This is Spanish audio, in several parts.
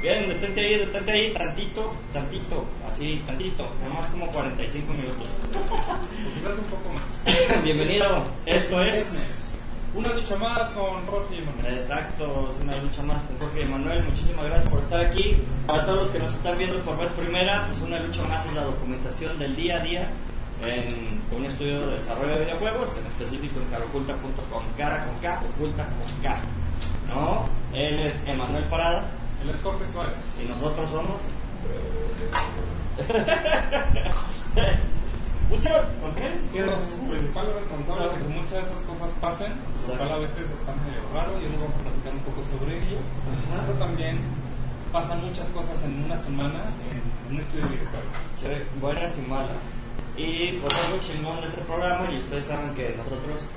Bien, detente ahí, detente ahí, tantito, tantito, así, tantito, nomás como 45 minutos. Un poco más. Bienvenido, esto es... Una lucha más con Roger y Manuel. Exacto, es una lucha más con Jorge y Manuel. Muchísimas gracias por estar aquí. Para todos los que nos están viendo por vez primera, pues una lucha más en la documentación del día a día en un estudio de desarrollo de videojuegos, en específico en caroculta.com, cara con K, oculta con K. ¿No? Él es Emanuel Parada El es Jorge Suárez. y nosotros somos. User, ¿ok? Que los principales responsables de que muchas de esas cosas pasen, lo cual a veces está medio raro y hoy vamos a platicar un poco sobre ello. Pero también pasan muchas cosas en una semana en un estudio. Sí, buenas y malas. Y pues algo chingón de este programa, y ustedes saben que nosotros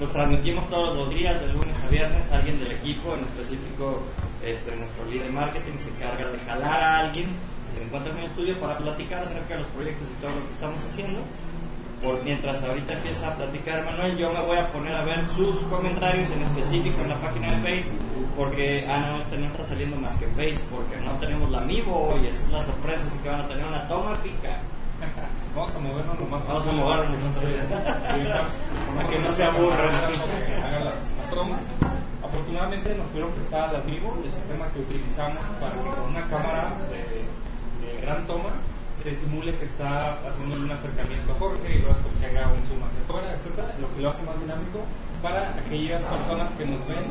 los transmitimos todos los días, de lunes a viernes, alguien del equipo, en específico este, nuestro líder de marketing, se encarga de jalar a alguien que se encuentra en el estudio para platicar acerca de los proyectos y todo lo que estamos haciendo. Por mientras ahorita empieza a platicar Manuel, yo me voy a poner a ver sus comentarios en específico en la página de Facebook, porque, ah, no, este no está saliendo más que en Facebook, porque no tenemos la Amiibo y es la sorpresa, así que van a tener una toma fija. Vamos a movernos lo más Vamos a movernos, entonces. Para que no se aburran. Hagan las, las tomas. Afortunadamente nos pudieron prestar las Vivo, el sistema que utilizamos para que con una cámara de, de gran toma se simule que está haciendo un acercamiento a Jorge y luego que haga un zoom hacia afuera, etcétera, lo que lo hace más dinámico para aquellas personas que nos ven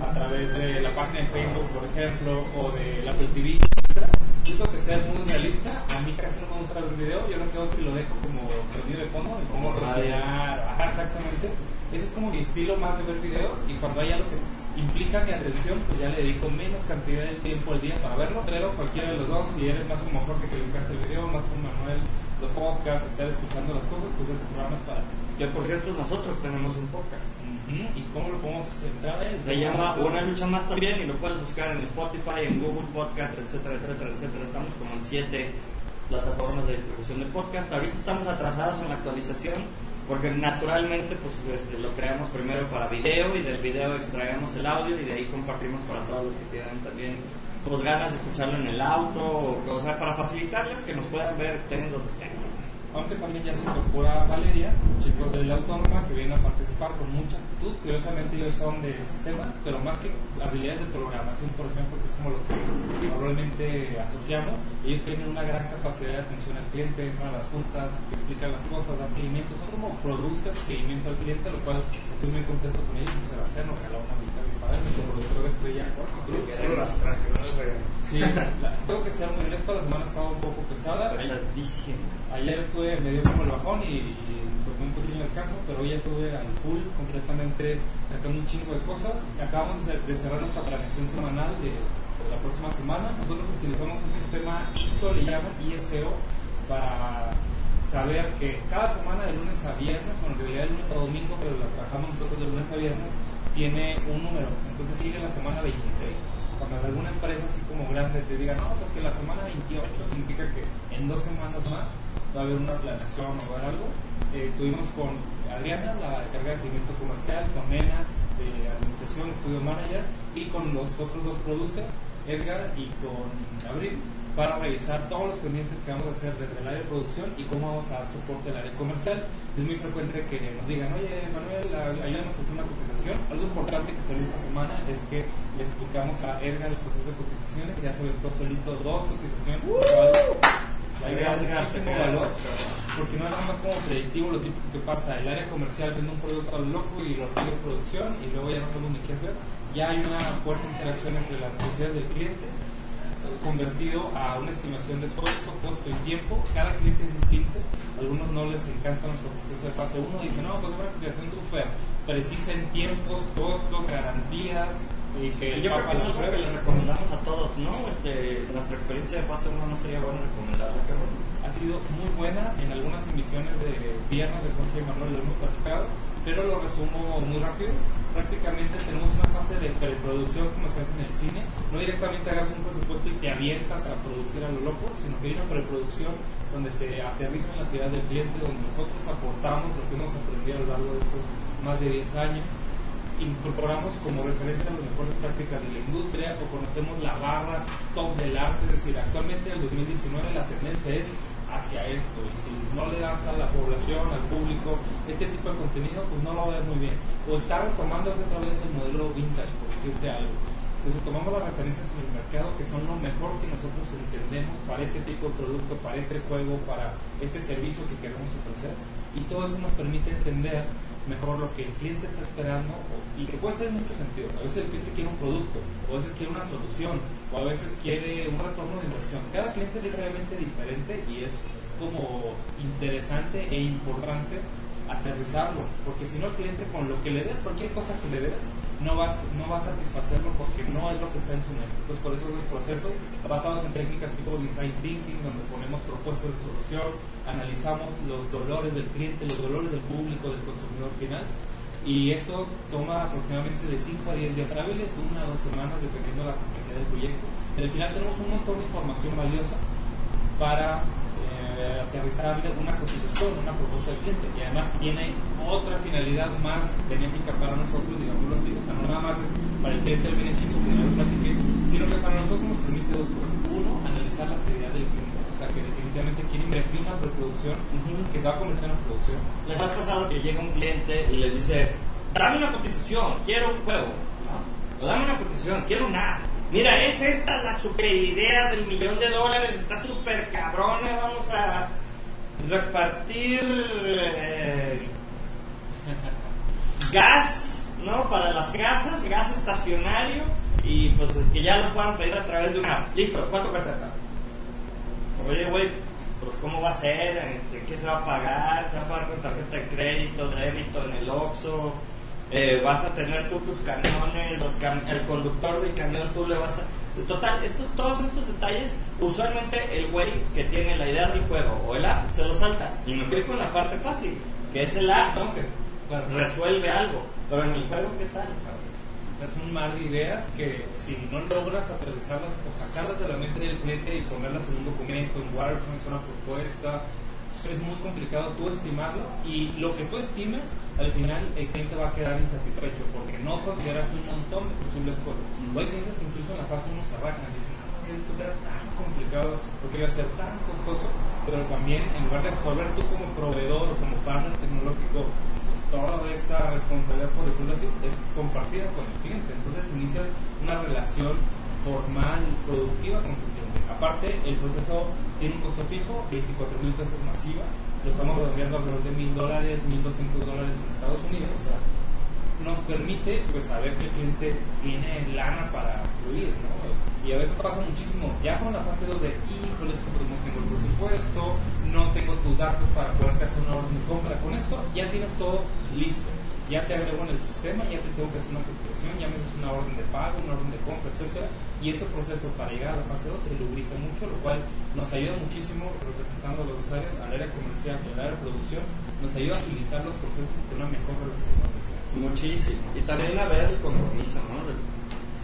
a través de la página de Facebook, por ejemplo, o del Apple TV, etcétera. Que ser muy realista, a mí casi no me gusta ver el video, yo lo que hago es que lo dejo como sonido de fondo, y pongo Como radio. rociar, ajá, exactamente. Ese es como mi estilo más de ver videos y cuando hay algo que implica mi atención, pues ya le dedico menos cantidad de tiempo al día para verlo, pero cualquiera de los dos, si eres más como Jorge que le encanta el video, más como Manuel, los podcasts, estar escuchando las cosas, pues este programa es para ti. Que por cierto, nosotros tenemos un podcast. ¿Y cómo lo podemos entrar a él? Se llama Una Lucha Más también y lo puedes buscar en Spotify, en Google Podcast, etcétera, etcétera, etcétera. Estamos como en siete plataformas de distribución de podcast. Ahorita estamos atrasados en la actualización porque naturalmente pues este, lo creamos primero para video y del video extraemos el audio y de ahí compartimos para todos los que tienen también pues ganas de escucharlo en el auto o, o sea para facilitarles que nos puedan ver estén donde estén. Aunque también ya se incorpora Valeria, chicos de la Autónoma que vienen a participar con mucha actitud. Curiosamente ellos son de sistemas, pero más que habilidades de programación, por ejemplo, que es como lo que normalmente asociamos, ellos tienen una gran capacidad de atención al cliente, entran a las juntas, explican las cosas, dan seguimiento, son como producers, seguimiento al cliente, lo cual estoy muy contento con ellos. Muchas gracias, nos regaló una mitad de estrella. Solo las traje, no. Sí, la- tengo que ser muy honesto, la semana estaba un poco pesada. Ayer estuve medio como el bajón y, y tomé un pequeño descanso, pero hoy ya estuve al full, completamente sacando un chingo de cosas. Acabamos de, cer- de cerrar nuestra planeación semanal de, de la próxima semana. Nosotros utilizamos un sistema ISO, le llaman ISO, para saber que cada semana de lunes a viernes, bueno, en realidad de lunes a domingo, pero la trabajamos nosotros de lunes a viernes, tiene un número. Entonces sigue la semana 26 cuando alguna empresa así como grande te diga, no, pues que la semana 28 significa que en dos semanas más va a haber una planeación o va a haber algo. Eh, estuvimos con Adriana, la encargada de seguimiento comercial, con Nena, de administración, estudio manager, y con los otros dos producers, Edgar y con Abril, para revisar todos los pendientes que vamos a hacer desde el área de producción y cómo vamos a dar soporte al área comercial. Es muy frecuente que nos digan, oye Manuel, ayúdanos a hacer una cotización. Algo importante que salió esta semana es que le explicamos a Edgar el proceso de cotizaciones, ya se aventó solito dos cotizaciones, Edgar, muchísimo valor, porque no es nada más como predictivo lo típico que pasa, el área comercial vende un producto al loco y lo recibe producción y luego ya no sabemos ni qué hacer. Ya hay una fuerte interacción entre las necesidades del cliente convertido a una estimación de esfuerzo, costo y tiempo. Cada cliente es distinto. Algunos no les encanta nuestro proceso de fase 1. Dicen, no, pues una cotización súper precisa en tiempos, costos, garantías. Y que Yo creo que es algo que le recomendamos a todos, ¿no? Este, nuestra experiencia de fase 1 no sería bueno recomendarla, ha sido muy buena en algunas emisiones de viernes de Jorge y Manuel lo hemos platicado, pero lo resumo muy rápido. Prácticamente tenemos una fase de preproducción como se hace en el cine. No directamente hagas un presupuesto y te avientas a producir a lo loco, sino que hay una preproducción donde se aterrizan las ideas del cliente, donde nosotros aportamos lo que hemos aprendido a lo largo de estos más de 10 años. incorporamos como referencia las mejores prácticas de la industria o conocemos la barra top del arte, es decir, actualmente en el 2019 la tendencia es hacia esto y si no le das a la población, al público, este tipo de contenido, pues no lo va a ver muy bien. O está retomando otra vez el modelo vintage, por decirte algo. Entonces tomamos las referencias en el mercado que son lo mejor que nosotros entendemos para este tipo de producto, para este juego, para este servicio que queremos ofrecer y todo eso nos permite entender mejor lo que el cliente está esperando y que puede ser en muchos sentidos. A veces el cliente quiere un producto, o a veces quiere una solución, o a veces quiere un retorno de inversión. Cada cliente es realmente diferente y es como interesante e importante aterrizarlo, porque si no el cliente con lo que le des, cualquier cosa que le des, no va, no va a satisfacerlo porque no es lo que está en su mente. Entonces por eso es el proceso basados en técnicas tipo design thinking, donde ponemos propuestas de solución, analizamos los dolores del cliente, los dolores del público, del consumidor final. Y esto toma aproximadamente de 5 a 10 días hábiles, una o dos semanas, dependiendo de la complejidad del proyecto. En el final tenemos un montón de información valiosa para eh, aterrizarle una cotización, una propuesta del cliente. Y además tiene otra finalidad más benéfica para nosotros, digámoslo así. O sea, no nada más es para el cliente el beneficio que platiqué, sino que para nosotros nos permite dos cosas. Uno, analizar la seriedad del cliente. O sea, que definitivamente quiere invertir una preproducción que se va a convertir en una producción. ¿Les ha pasado que llega un cliente y les dice, dame una cotización, quiero un juego? ¿no? O dame una cotización, quiero app. Mira, es esta la super idea del millón de dólares, está súper cabrona, vamos a repartir eh, gas, ¿no? Para las casas, gas estacionario y pues que ya lo puedan pedir a través de una. Listo, ¿cuánto cuesta esta? Oye, güey, pues cómo va a ser, Este, qué se va a pagar, se va a pagar con tarjeta de crédito, débito en el OXXO, eh, vas a tener tú tus camiones, los cam- el conductor del camión tú le vas a... Total, estos, todos estos detalles, usualmente el güey que tiene la idea del juego o el app se lo salta. Y me fui con la parte fácil, que es el app, ¿no? Que Claro. resuelve algo. Pero en el juego, ¿qué tal? Es un mar de ideas que si no logras aterrizarlas o sacarlas de la mente del cliente y ponerlas en un documento, en wireframes, una propuesta, es muy complicado tú estimarlo y lo que tú estimes, al final el cliente va a quedar insatisfecho porque no consideraste un montón de posibles cosas. O hay clientes que incluso en la fase uno se rajan y dicen, no, esto era tan complicado porque iba a ser tan costoso, pero también en lugar de resolver tú como proveedor o como partner tecnológico, pues toda esa responsabilidad, por decirlo así, es compartida con el cliente. Entonces inicias una relación formal, productiva con tu cliente. Aparte, el proceso tiene un costo fijo, 24 mil pesos masiva, lo estamos redondeando alrededor de mil dólares, 1200 dólares en Estados Unidos. Nos permite pues saber que el cliente tiene lana para fluir, ¿no? Y a veces pasa muchísimo, ya con la fase 2 de, híjole, es que pues no tengo el presupuesto, no tengo tus datos para poderte hacer una orden de compra. Con esto ya tienes todo listo ya te agrego en el sistema, ya te tengo que hacer una cotización, ya me haces una orden de pago, una orden de compra, etcétera, y ese proceso para llegar a la fase 2 se lubrica mucho, lo cual nos ayuda muchísimo representando las dos áreas, al área comercial al área de producción, nos ayuda a agilizar los procesos tener una mejor relación. Muchísimo. Y también a ver el compromiso, ¿no? Pues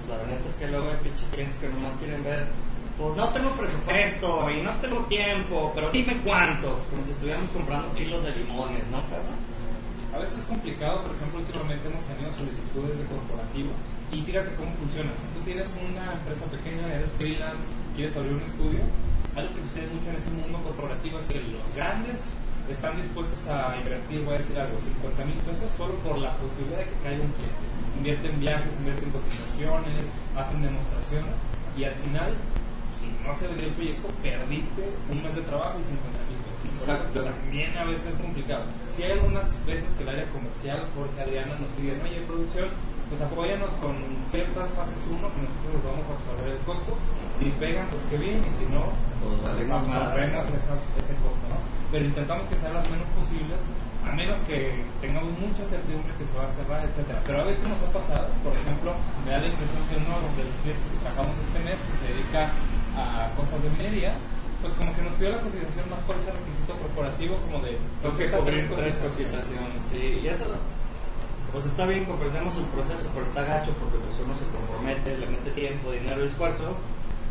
la verdad es que luego hay pinches clientes que nomás quieren ver, pues no tengo presupuesto y no tengo tiempo, pero dime cuánto. Como si estuviéramos comprando kilos de limones, ¿no? Pero, A veces es complicado, por ejemplo, últimamente hemos tenido solicitudes de corporativos y fíjate cómo funciona. Si tú tienes una empresa pequeña, eres freelance, quieres abrir un estudio, algo que sucede mucho en ese mundo corporativo es que los grandes están dispuestos a invertir, voy a decir algo, 50 mil pesos solo por la posibilidad de que caiga un cliente. Invierten en viajes, invierten en cotizaciones, hacen demostraciones y al final, si no se ve el proyecto, perdiste un mes de trabajo y 50 mil Exacto. También a veces es complicado. Si hay algunas veces que el área comercial, Jorge, Adriana, nos piden, oye, producción, pues apóyanos con ciertas fases 1 que nosotros vamos a absorber el costo. Si pegan, pues qué bien, y si no, Pues madre. absorbemos ese costo, ¿no? Pero intentamos que sean las menos posibles, a menos que tengamos mucha certidumbre que se va a cerrar, etcétera. Pero a veces nos ha pasado, por ejemplo, me da la impresión que uno de los clientes que trabajamos este mes, que se dedica a cosas de minería, pues como que nos pidió la cotización más por ese requisito corporativo como de Tengo que receta cubrir tres cotizaciones, sí. Y eso, pues está bien, comprendemos el proceso, pero está gacho porque pues uno se compromete, le mete tiempo, dinero y esfuerzo,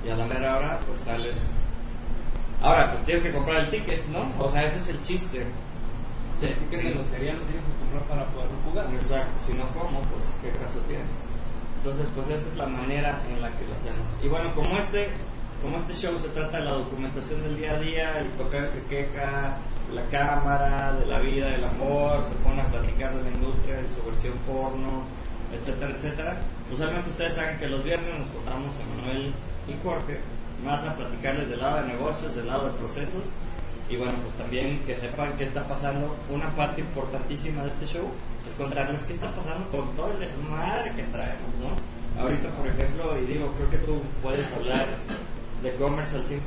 y a la mera hora, pues sales. Ahora, pues tienes que comprar el ticket, ¿no? O sea, ese es el chiste. Sí, que en la lotería lo tienes que comprar para poder jugar. Exacto, si no, ¿cómo? Pues qué caso tiene. Entonces, pues esa es la manera en la que lo hacemos. Y bueno, como este, como este show se trata de la documentación del día a día, el tocayo se queja la cámara, de la vida, del amor, se pone a platicar de la industria, de su versión porno, etcétera, etcétera. Pues que ustedes saben que los viernes nos contamos a Manuel y Jorge más a platicarles del lado de negocios, del lado de procesos y bueno, pues también que sepan qué está pasando. Una parte importantísima de este show es contarles qué está pasando con todo el desmadre que traemos, ¿no? Ahorita, por ejemplo, y digo, creo que tú puedes hablar de commerce al 100%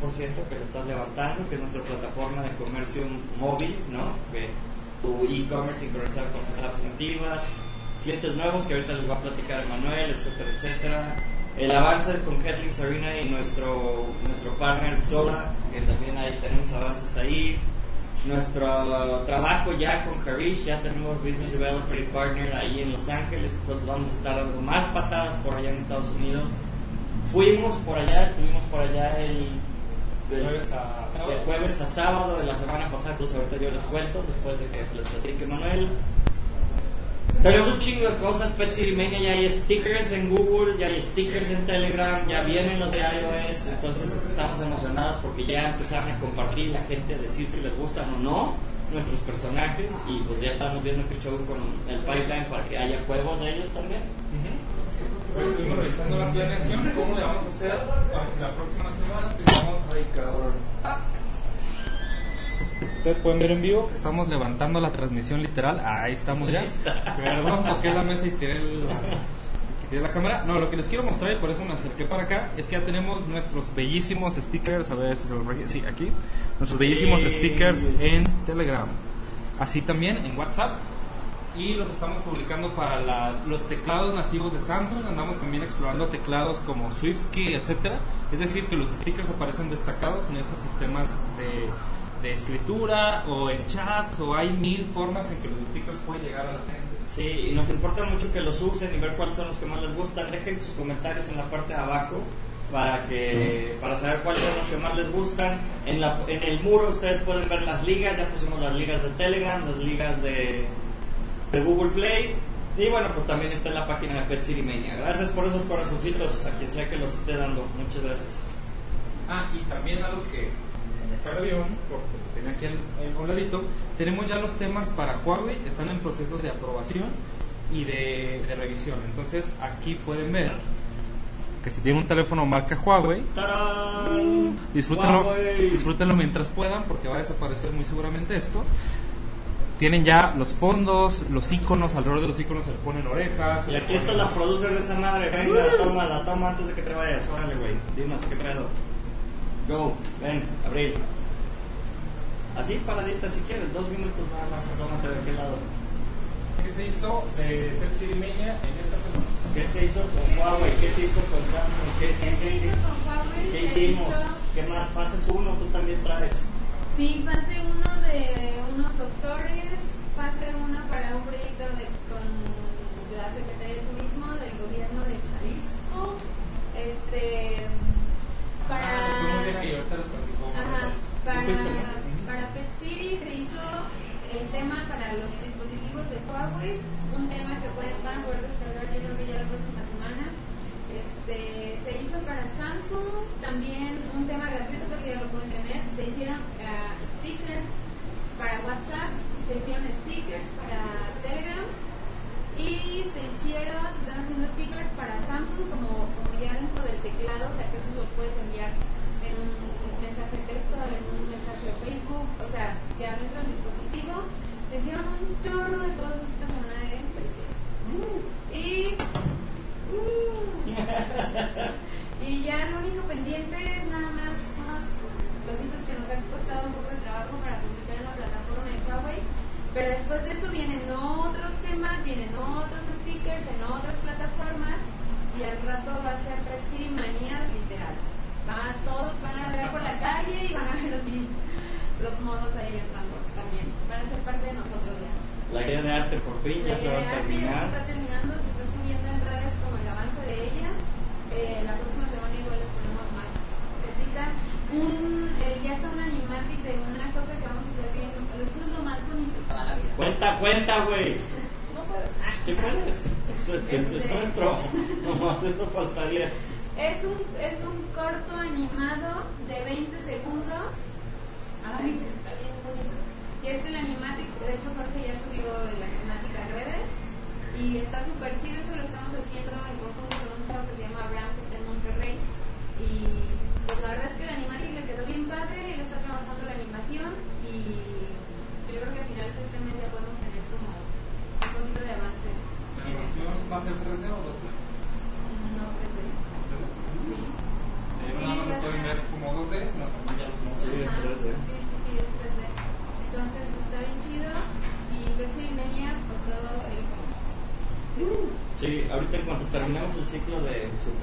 que lo estás levantando, que es nuestra plataforma de comercio móvil, ¿no? Que tu e-commerce sincronizado con tus apps nativas, clientes nuevos que ahorita les va a platicar Manuel, etcétera, etcétera el avance con Headlings Arena y nuestro, nuestro partner Sola, que también ahí tenemos avances ahí. Nuestro trabajo ya con Harish, ya tenemos Business Developer y Partner ahí en Los Ángeles, entonces vamos a estar dando más patadas por allá en Estados Unidos. Fuimos por allá, estuvimos por allá el, jueves, a sábado. el jueves a sábado de la semana pasada, pues ahorita yo les cuento, después de que les platique Manuel. Tenemos un chingo de cosas, Pet City Mania, ya hay stickers en Google, ya hay stickers en Telegram, ya vienen los de iOS, entonces estamos emocionados porque ya empezaron a compartir la gente, a decir si les gustan o no nuestros personajes y pues ya estamos viendo que show con el pipeline para que haya juegos de ellos también. Pues estuvimos revisando la planeación, cómo le vamos a hacer la próxima semana, que vamos a cabrón. Ustedes pueden ver en vivo que estamos levantando la transmisión literal. Ahí estamos ya. Perdón, toqué la mesa y tiré, la cámara. No, lo que les quiero mostrar y por eso me acerqué para acá es que ya tenemos nuestros bellísimos stickers. A ver si se lo Sí, aquí. Nuestros bellísimos stickers en Telegram. Así también en WhatsApp. Y los estamos publicando para las, los teclados nativos de Samsung. Andamos también explorando teclados como SwiftKey, etcétera. Es decir, que los stickers aparecen destacados en esos sistemas de de escritura o en chats o hay mil formas en que los stickers pueden llegar a la gente. Sí, y nos importa mucho que los usen y ver cuáles son los que más les gustan. Dejen sus comentarios en la parte de abajo para que para saber cuáles son los que más les gustan. En, la, en el muro ustedes pueden ver las ligas, ya pusimos las ligas de Telegram, las ligas de, de Google Play. Y bueno, pues también está en la página de Pet City Mania. Gracias por esos corazoncitos a quien sea que los esté dando. Muchas gracias. Ah, y también algo que fue avión, porque tenía aquí el, tenemos ya los temas para Huawei, están en procesos de aprobación y de, revisión. Entonces aquí pueden ver que si tienen un teléfono marca Huawei, disfrútenlo, disfrútenlo mientras puedan porque va a desaparecer muy seguramente esto. Tienen ya los fondos, los iconos, alrededor de los iconos se le ponen orejas. Y aquí está la producer de esa madre, venga, toma la toma antes de que te vayas, órale güey, dinos qué pedo. Go, ven, Abril. Así paradita si quieres, dos minutos nada más, asómate de aquel lado. ¿Qué se hizo de Pepsi Mania en esta semana? ¿Qué se hizo con Huawei? ¿Qué se hizo con Samsung? ¿Qué, qué, se hizo con Huawei? ¿Qué hicimos? ¿Qué más? Fases uno, tú también traes. Sí, fase uno de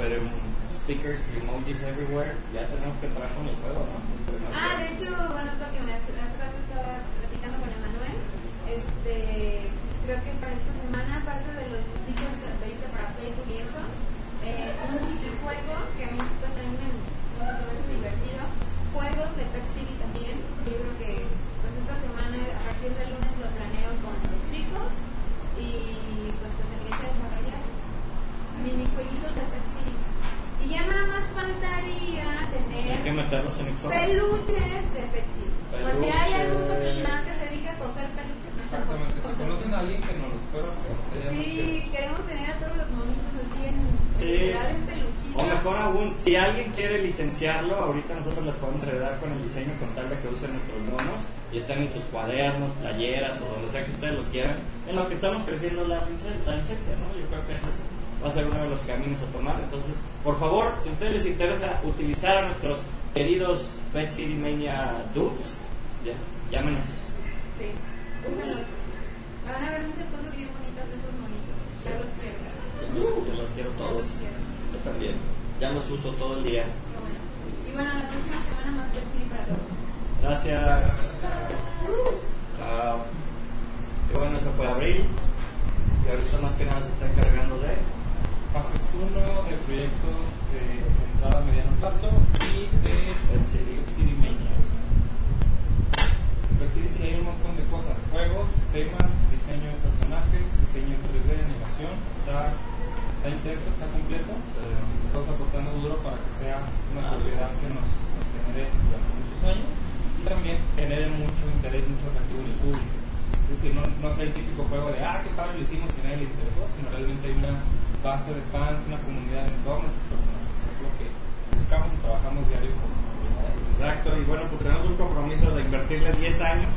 de super em, stickers y emojis everywhere, ya tenemos que entrar con el juego, ¿no? El primer Ah, juego. de hecho, bueno, otro que me hace, hace rato estaba platicando con Emanuel, este, creo que para esta semana, aparte de los stickers que pediste para Facebook y eso, eh, un chiquijuego que a mí pues también me, no sé, se me hace divertido, juegos de Pet City también, yo creo que pues esta semana, a partir del lunes lo planeo con los chicos y pues que se empiece a desarrollar minijueguitos de Pet City. Y ya nada más faltaría Hay que tener meterlos en Excel. peluches de Pet City. Por si hay algún Peluches. patrocinador que se dedique a coser peluches, pues, Exactamente. por- Si por- conocen a alguien que nos los pueda hacer, sería muy chido. Sí, queremos tener a todos los monitos así en, Sí. literal en peluchito. O mejor aún, si alguien quiere licenciarlo, ahorita nosotros les podemos ayudar con el diseño con tal de que usen nuestros monos y estén en sus cuadernos, playeras o donde sea que ustedes los quieran, en lo que estamos creciendo la, la licencia, ¿no? Yo creo que ese es- va a ser uno de los caminos a tomar. Entonces, por favor, si a ustedes les interesa utilizar a nuestros queridos Pet City Mania dudes, ya, llámenos. Sí, úsenlos. Van a ver muchas cosas bien bonitas de esos monitos. Ya los quiero. Yo los, yo los quiero todos. los quiero. Yo también. Ya los uso todo el día. Y bueno, la próxima semana más Pet City para todos. Gracias. Chao. Y bueno, eso fue abril. Que ahorita más que nada se está encargando de. Fases 1 de proyectos de entrada a mediano plazo y de Pet City. Pet City Mania. Pet City sí hay un montón de cosas, juegos, temas, diseño de personajes, diseño en 3D, animación, está, está intenso, está completo. Eh, estamos apostando duro para que sea una propiedad que nos, nos genere durante muchos años y también genere mucho interés, mucho atractivo en el público. Es decir, no, no sea el típico juego de, ah, qué padre lo hicimos y a nadie le interesó, sino realmente hay una base de fans, una comunidad en torno a esos personajes. Es lo que buscamos y trabajamos diario con Exacto, y bueno, pues tenemos un compromiso de invertirle 10 años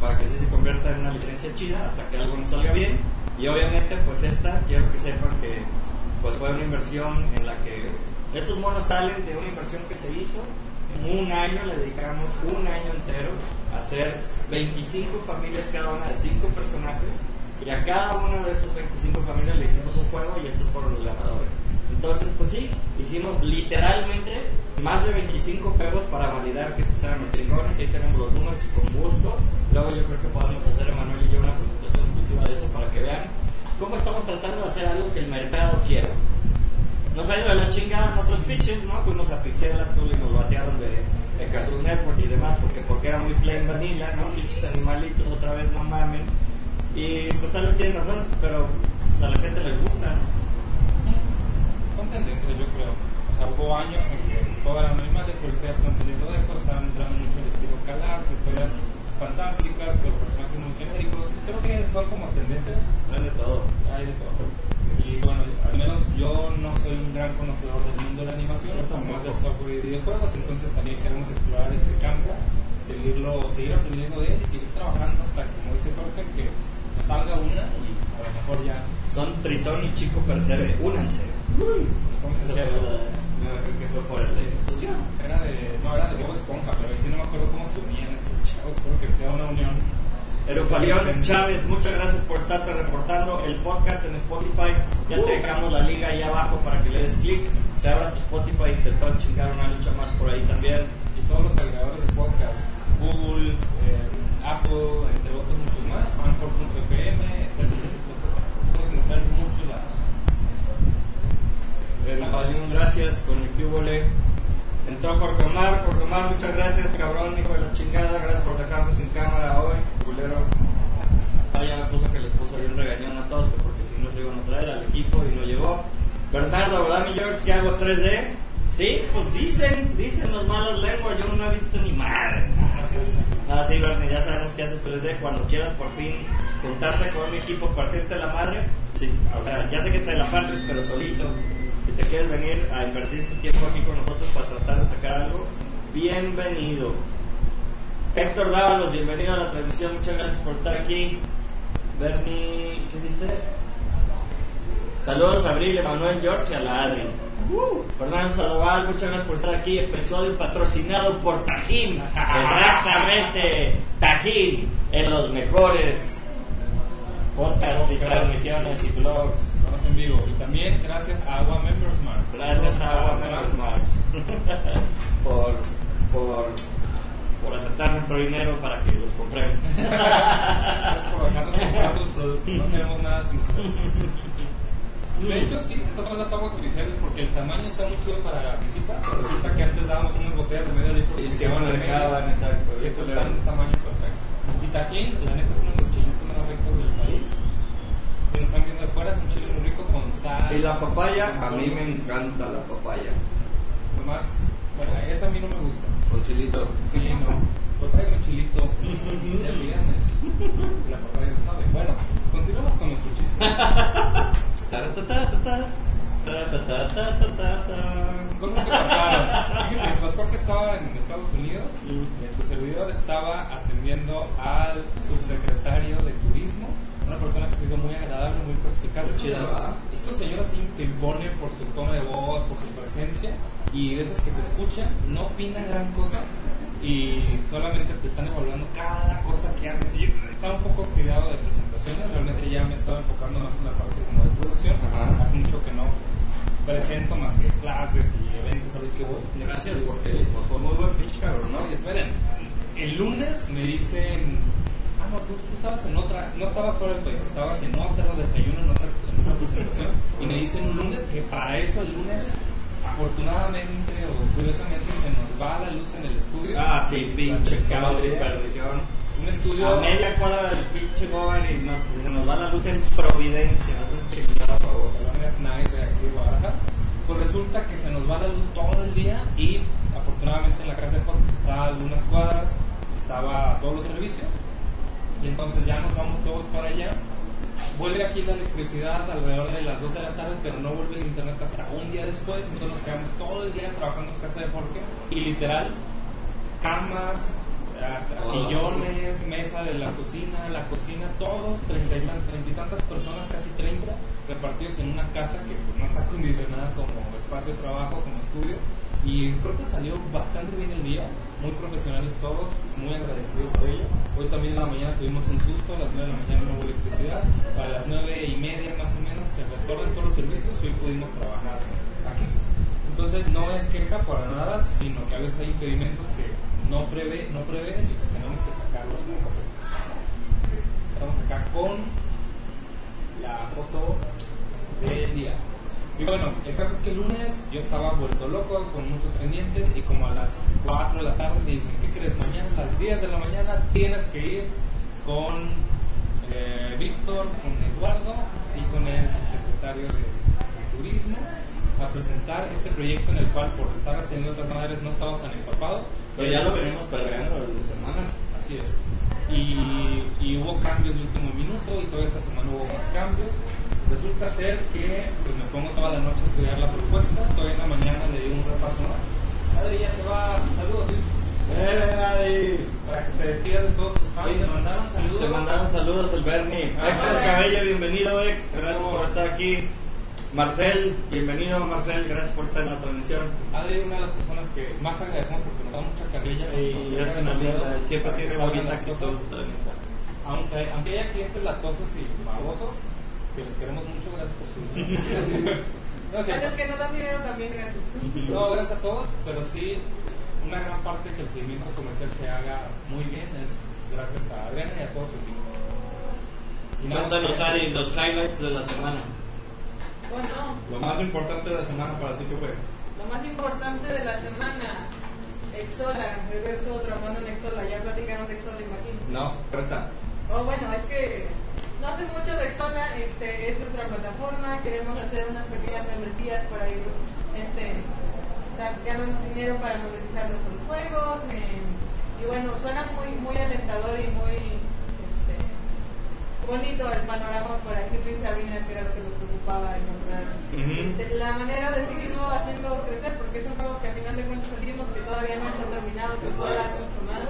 para que así se convierta en una licencia chida hasta que algo nos salga bien. Y obviamente, pues esta, quiero que sepan que pues fue una inversión en la que estos monos salen de una inversión que se hizo. En un año le dedicamos un año entero a hacer 25 familias, cada una de 5 personajes. Y a cada una de esos 25 familias le hicimos un juego y estos fueron los ganadores. Entonces, pues sí, hicimos literalmente más de 25 juegos para validar que estos eran los chingones ahí tenemos los números y con gusto. Luego yo creo que podemos hacer Emanuel y yo una presentación exclusiva de eso para que vean cómo estamos tratando de hacer algo que el mercado quiera. Nos ha ido de la chingada en otros pitches, ¿no? Fuimos a Pixel y nos batearon de, de Cartoon Network y demás porque, porque era muy plain vanilla, ¿no? Pinches animalitos otra vez, no mamen. Y pues tal vez tienen razón, pero pues, a la gente les gusta, ¿no? Son tendencias, yo creo. Sea, hubo años en que todo eran animales y ahorita están saliendo de eso, están entrando mucho en el estilo Calax, historias fantásticas, pero personajes muy genéricos. Creo que son como tendencias, Hay de todo. hay de todo. Y bueno, al menos yo no soy un gran conocedor del mundo de la animación, más de tampoco. software y videojuegos, entonces también queremos explorar este campo, seguirlo, seguir aprendiendo de él y seguir trabajando hasta, como dice Jorge, que nos salga una y a lo mejor ya, Son Tritón y Chico Percebe, únanse. ¿cómo se Ese creo que fue por el de fusión. Era de, no, era de Bob Esponja, pero ahí sí no me acuerdo cómo se unían esos chavos, espero que sea una unión. Erufalión Chávez, muchas gracias por estarte reportando el podcast en Spotify. Ya te dejamos la liga ahí abajo para que le des clic. Se abra tu Spotify y te puedas chingar una lucha más por ahí también. Y todos los agregadores de podcast, Google, eh, Apple, entre otros muchos más, Anchor.fm, etcétera, etcétera. Puedes encontrar en muchos lados gracias, con el cubole. Entró Jorge Omar, Jorge Omar, muchas gracias, cabrón, hijo de la chingada, gracias por dejarme sin cámara hoy, culero. Ah, ya me puso que les puso bien regañón a todos, porque si no le iban a traer al equipo y no llegó. Bernardo, ¿verdad, mi George, que hago 3D? Sí, pues dicen, dicen las malas lenguas, yo no he visto ni madre. Ah, sí, Bernie, ya sabemos que haces 3D cuando quieras por fin juntarte con un equipo, partirte la madre. Sí, o sea, ya sé que te la partes, pero solito. Te quieres venir a invertir tu tiempo aquí con nosotros para tratar de sacar algo, bienvenido. Héctor Dávalos, bienvenido a la transmisión, muchas gracias por estar aquí. Bernie, ¿qué dice? Saludos a Abril, Emanuel, George y a la Adri. Fernando Sandoval, muchas gracias por estar aquí. Episodio patrocinado por Tajín. Exactamente, Tajín, en los mejores podcasts y transmisiones y blogs. Estamos en vivo. Y también gracias a Agua Members Mark. Gracias a Agua Menos Más por, por, por aceptar nuestro dinero para que los compremos. Gracias por dejarnos comprar sus productos. No sabemos nada sin ustedes. De hecho, sí, estas son las aguas oficiales porque el tamaño está muy chido para visitas. Resulta que antes dábamos unas botellas de medio litro Y se van de dejaban, medio. exacto. Y esto está en tamaño perfecto. Y Tajín, la neta, es uno de los chilitos más ricos del país. Si nos están viendo de fuera, es un chile muy rico con sal. Y la papaya, a mí me encanta la papaya. Nomás, bueno, esa a mí no me gusta. Con chilito. Sí, no. Papaya con chilito. El viernes. La papaya no sabe. Bueno, continuamos con nuestro chiste. Cosas que pasaron. Mientras Jorge estaba en Estados Unidos, eh, tu servidor estaba atendiendo al subsecretario de Turismo, una persona que se hizo muy agradable, muy perspicaz. Esos Chida, señor- ¿verdad? Esos señores sí te impone por su tono de voz, por su presencia, y de esos que te escuchan, no opinan gran cosa y solamente te están evaluando cada cosa que haces. Y estaba un poco oxidado de presentaciones, realmente ya me estaba enfocando más en la parte como de producción. Ajá. Hace mucho que no presento más que clases y eventos, ¿sabes qué voy? Gracias porque pues, fue muy buen pitch, cabrón, ¿no? y esperen, el lunes me dicen, no, tú, tú estabas en otra, no estabas fuera del país, estabas en otro desayuno, en otra, en otra presentación, y me dicen un lunes que para eso el lunes, afortunadamente o curiosamente, se nos va la luz en el estudio. Ah, sí, pinche caos y perdición. Un estudio... A media cuadra del pinche Goban y no, pues, se nos va la luz en Providencia. Un chingado favor. colonias nice de aquí de Guadalajara. Pues resulta que se nos va la luz todo el día y afortunadamente en la casa de Jorge está a algunas cuadras, estaba todos los servicios y entonces ya nos vamos todos para allá. Vuelve aquí la electricidad alrededor de las 2 de la tarde, pero no vuelve el internet hasta un día después, entonces nos quedamos todo el día trabajando en casa de Jorge y literal camas, as- sillones, mesa de la cocina, la cocina, todos, treinta y, treinta y tantas personas, casi 30, repartidos en una casa que pues, no está acondicionada como espacio de trabajo, como estudio. Y creo que salió bastante bien el día, muy profesionales todos, muy agradecido por ello. Hoy también en la mañana tuvimos un susto, a las 9 de la mañana no hubo electricidad, para las 9 y media más o menos se retornan todos los servicios y hoy pudimos trabajar aquí. Entonces no es queja para nada, sino que a veces hay impedimentos que no prevé, no prevés y pues tenemos que sacarlos poco. Estamos acá con la foto del día. Y bueno, el caso es que el lunes yo estaba vuelto loco con muchos pendientes y como a las 4 de la tarde me dicen, ¿qué crees? Mañana a las 10 de la mañana tienes que ir con eh, Víctor, con Eduardo y con el subsecretario de, de Turismo a presentar este proyecto en el cual por estar atendiendo otras madres no estaba tan empapado. Pero ya lo venimos perreando desde semanas. Así es. Y, y hubo cambios de último minuto y toda esta semana hubo más cambios. Resulta ser que pues, me pongo toda la noche a estudiar la propuesta. Todavía en la mañana le di un repaso más. Adri ya se va. Saludos. ¿sí? ¡Eh, Adi! Para que te despidas de todos tus fans. Oye, Te mandaron saludos. Te mandaron saludos el Bernie. Ah, Héctor. Cabello, bienvenido, Héctor. Gracias por estar aquí. Marcel, bienvenido, Marcel. Gracias por estar en la transmisión. Adri es una de las personas que más agradecemos porque nos da mucha carrilla. Y es una linda, siempre tiene bonita las actitud. cosas. Aunque, aunque haya clientes latosos y babosos, que los queremos mucho, gracias por su No, cierto. Los que nos dan dinero también gratis. No, gracias a todos, pero sí, una gran parte que el seguimiento comercial se haga muy bien es gracias a Adriana y a todo su equipo. Y nada más Cuéntanos, Adi, los highlights de la semana. Bueno, Lo más importante de la semana para ti, ¿qué fue? lo más importante de la semana, Exola, reverso tramando en Exola, ya platicaron de Exola, imagino. No, cuenta. Oh, bueno, es que no hace mucho de Exola este, es nuestra plataforma, queremos hacer unas pequeñas membresías para ir este, ganando dinero para monetizar nuestros juegos. eh, y bueno, suena muy, muy alentador y muy bonito el panorama por aquí en Sabina, que era lo que nos preocupaba encontrar Ujú. este, la manera de seguirlo haciendo crecer, porque es un juego que a final de cuentas sentimos que todavía no está terminado, que puede dar mucho más.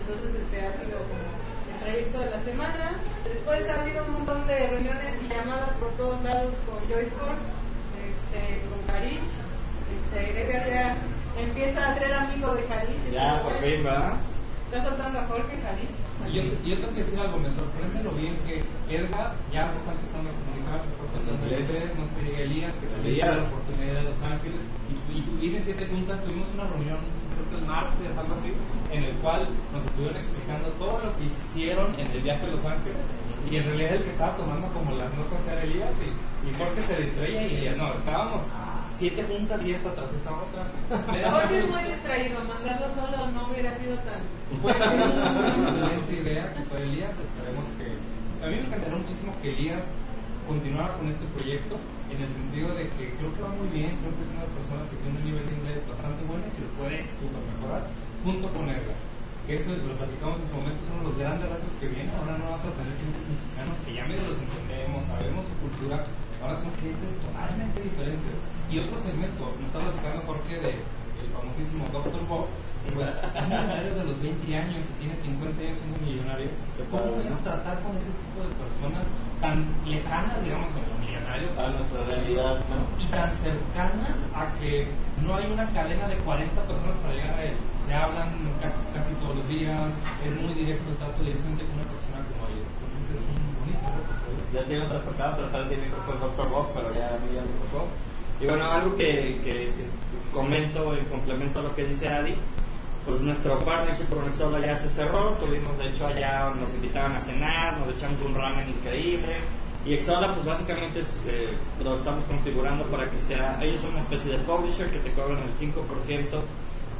Entonces, este ha sido como el trayecto de la semana. Después ha habido un montón de reuniones y llamadas por todos lados con Joyce este, con Karich. Este, Edgar ya empieza a ser amigo de Karich. Ya, por fin, ¿verdad? Está soltando a Jorge Karich. Y yo, yo tengo que decir algo, me sorprende lo bien que Edgar ya se está empezando a comunicar, se está soltando el no se diga Elías, que también Elías. la oportunidad de Los Ángeles, y, y vienen siete juntas, tuvimos una reunión, creo que el martes, algo así, en el cual nos estuvieron explicando todo lo que hicieron en el viaje a Los Ángeles, y en realidad el que estaba tomando como las notas era Elías, y, y Jorge se distraía y Elías, no, estábamos siete juntas y esta tras esta otra. Jorge es muy distraído, mandarlo solo no hubiera sido tan... Fue una excelente idea que fue Elías. Esperemos que. A mí me encantaría muchísimo que Elías continuara con este proyecto en el sentido de que creo que va muy bien. Creo que es una de las personas que tiene un nivel de inglés bastante bueno y que lo puede super mejorar junto con. Que eso lo platicamos en su momento, son los grandes retos que vienen. Ahora no vas a tener clientes mexicanos que ya medio los entendemos, sabemos su cultura. Ahora son clientes totalmente diferentes. Y otro segmento, me está platicando Jorge de el famosísimo Dr. Bob, pues es millonario de los 20 años y tiene 50 años siendo millonario. ¿Cómo puedes tratar con ese tipo de personas tan lejanas, digamos, en lo millonario? A nuestra realidad, ¿no? y tan cercanas a que no hay una cadena de 40 personas para llegar a él. Se hablan casi, casi todos los días, es muy directo el trato directamente con una persona como ellos. Entonces es un bonito reto. Ya tiene otra tocado tratar de ir con Dr. Bob, pero ya a mí ya me tocó. Y bueno, algo que, comento y complemento a lo que dice Adi, pues nuestro partnership con Exola ya se cerró, tuvimos de hecho allá, nos invitaban a cenar, nos echamos un ramen increíble. Y Exola, pues básicamente es, eh, lo estamos configurando para que sea, ellos son una especie de publisher que te cobran el 5%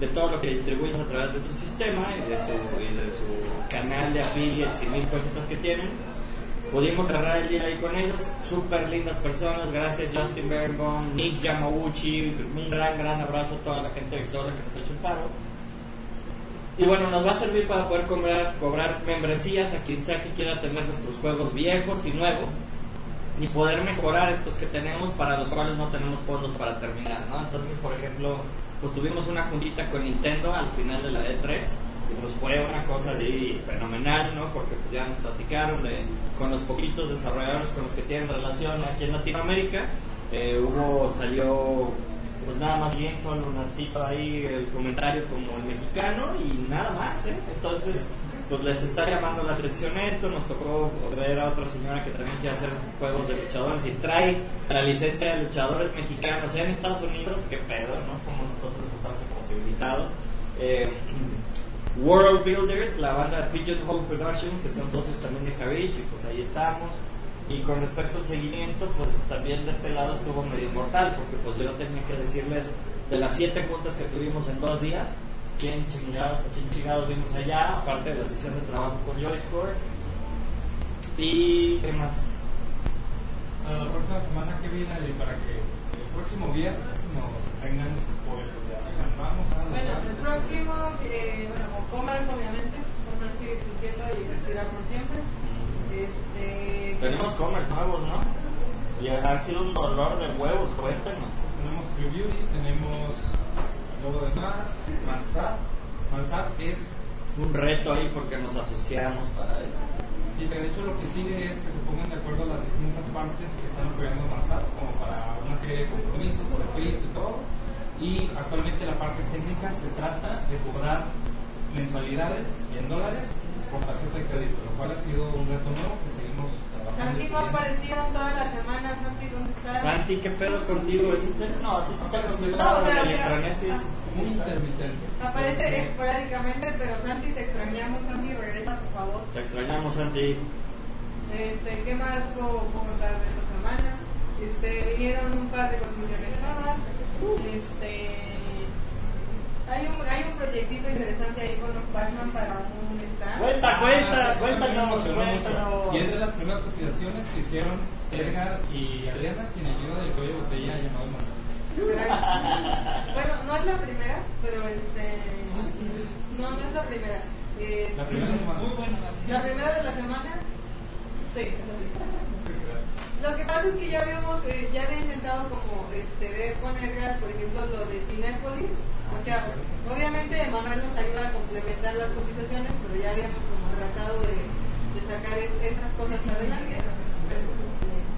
de todo lo que distribuyes a través de su sistema y de su, y de su canal de affiliates y mil cositas que tienen. Pudimos cerrar el día ahí con ellos, súper lindas personas, gracias Justin Barenbaum, Nick Yamauchi, un gran, gran abrazo a toda la gente de Exola que nos ha hecho el paro. Y bueno, nos va a servir para poder cobrar, cobrar membresías a quien sea que quiera tener nuestros juegos viejos y nuevos y poder mejorar estos que tenemos para los cuales no tenemos fondos para terminar, ¿no? Entonces, por ejemplo, pues tuvimos una juntita con Nintendo al final de la E3 y pues fue una cosa así fenomenal, ¿no? Porque pues ya nos platicaron de, con los poquitos desarrolladores con los que tienen relación aquí en Latinoamérica, eh, hubo, salió pues nada más bien solo una cita ahí el comentario como el mexicano y nada más, ¿eh? Entonces, pues les está llamando la atención esto, nos tocó ver a otra señora que también quiere hacer juegos de luchadores y trae la licencia de luchadores mexicanos, en Estados Unidos, qué pedo, ¿no? Como nosotros estamos imposibilitados. Eh, World Builders, la banda Pigeonhole Productions, que son socios también de Javish, y pues ahí estamos. Y con respecto al seguimiento, pues también de este lado estuvo medio mortal, porque pues yo tenía que decirles de las siete juntas que tuvimos en dos días, quién chingados, quién chingados vimos allá, aparte de la sesión de trabajo con Joyce Y qué más. Para la próxima semana que viene, y para que el próximo viernes nos tengan los spoilers. Ya, oigan, vamos a. Bueno, el próximo, eh, bueno, con Commerce obviamente, Commerce sigue existiendo y existirá por siempre. Este, Tenemos commerce nuevos, ¿no? Y han sido un dolor de huevos, cuéntenos. Tenemos Free Beauty, tenemos Lobo de Mar, Mansat. Mansat es, Un reto ahí porque nos asociamos para eso. sí, de hecho lo que sigue es que se pongan de acuerdo las distintas partes que están apoyando Mansat, como para una serie de compromisos por escrito y todo. Y actualmente la parte técnica se trata de cobrar mensualidades en dólares con tarjeta de crédito, lo cual ha sido un reto nuevo que seguimos trabajando. Santi no ha aparecido en toda la semana. Santi, ¿dónde estás? Santi, ¿qué pedo contigo? ¿Es en serio? No, a ti sí te has No, o gustado sea, la o sea, electronesis. Muy intermitente. Aparece esporádicamente, pero Santi, te extrañamos. Santi, regresa, por favor. Te extrañamos, Santi. Este, ¿Qué más puedo comentar de esta semana? Este, vinieron un par de cosas interesadas. Este, Hay un, hay un proyectito interesante ahí con los Batman para un stand. Cuenta, cuenta, Ah, cuéntanos, cuéntanos. Y es de las primeras cotizaciones que hicieron Edgar y Adriana sin ayuda del cuello de botella llamado Manuel. Bueno, no es la primera, pero este. No, no es la primera. Es- La primera semana. Muy buena. La primera de la semana. Sí. Lo que pasa es que ya habíamos, eh, ya había intentado como este, ver con Edgar, por ejemplo, lo de Cinépolis. O sea, obviamente Manuel nos ayuda a complementar las cotizaciones, pero ya habíamos como tratado de, de sacar es- esas cosas adelante.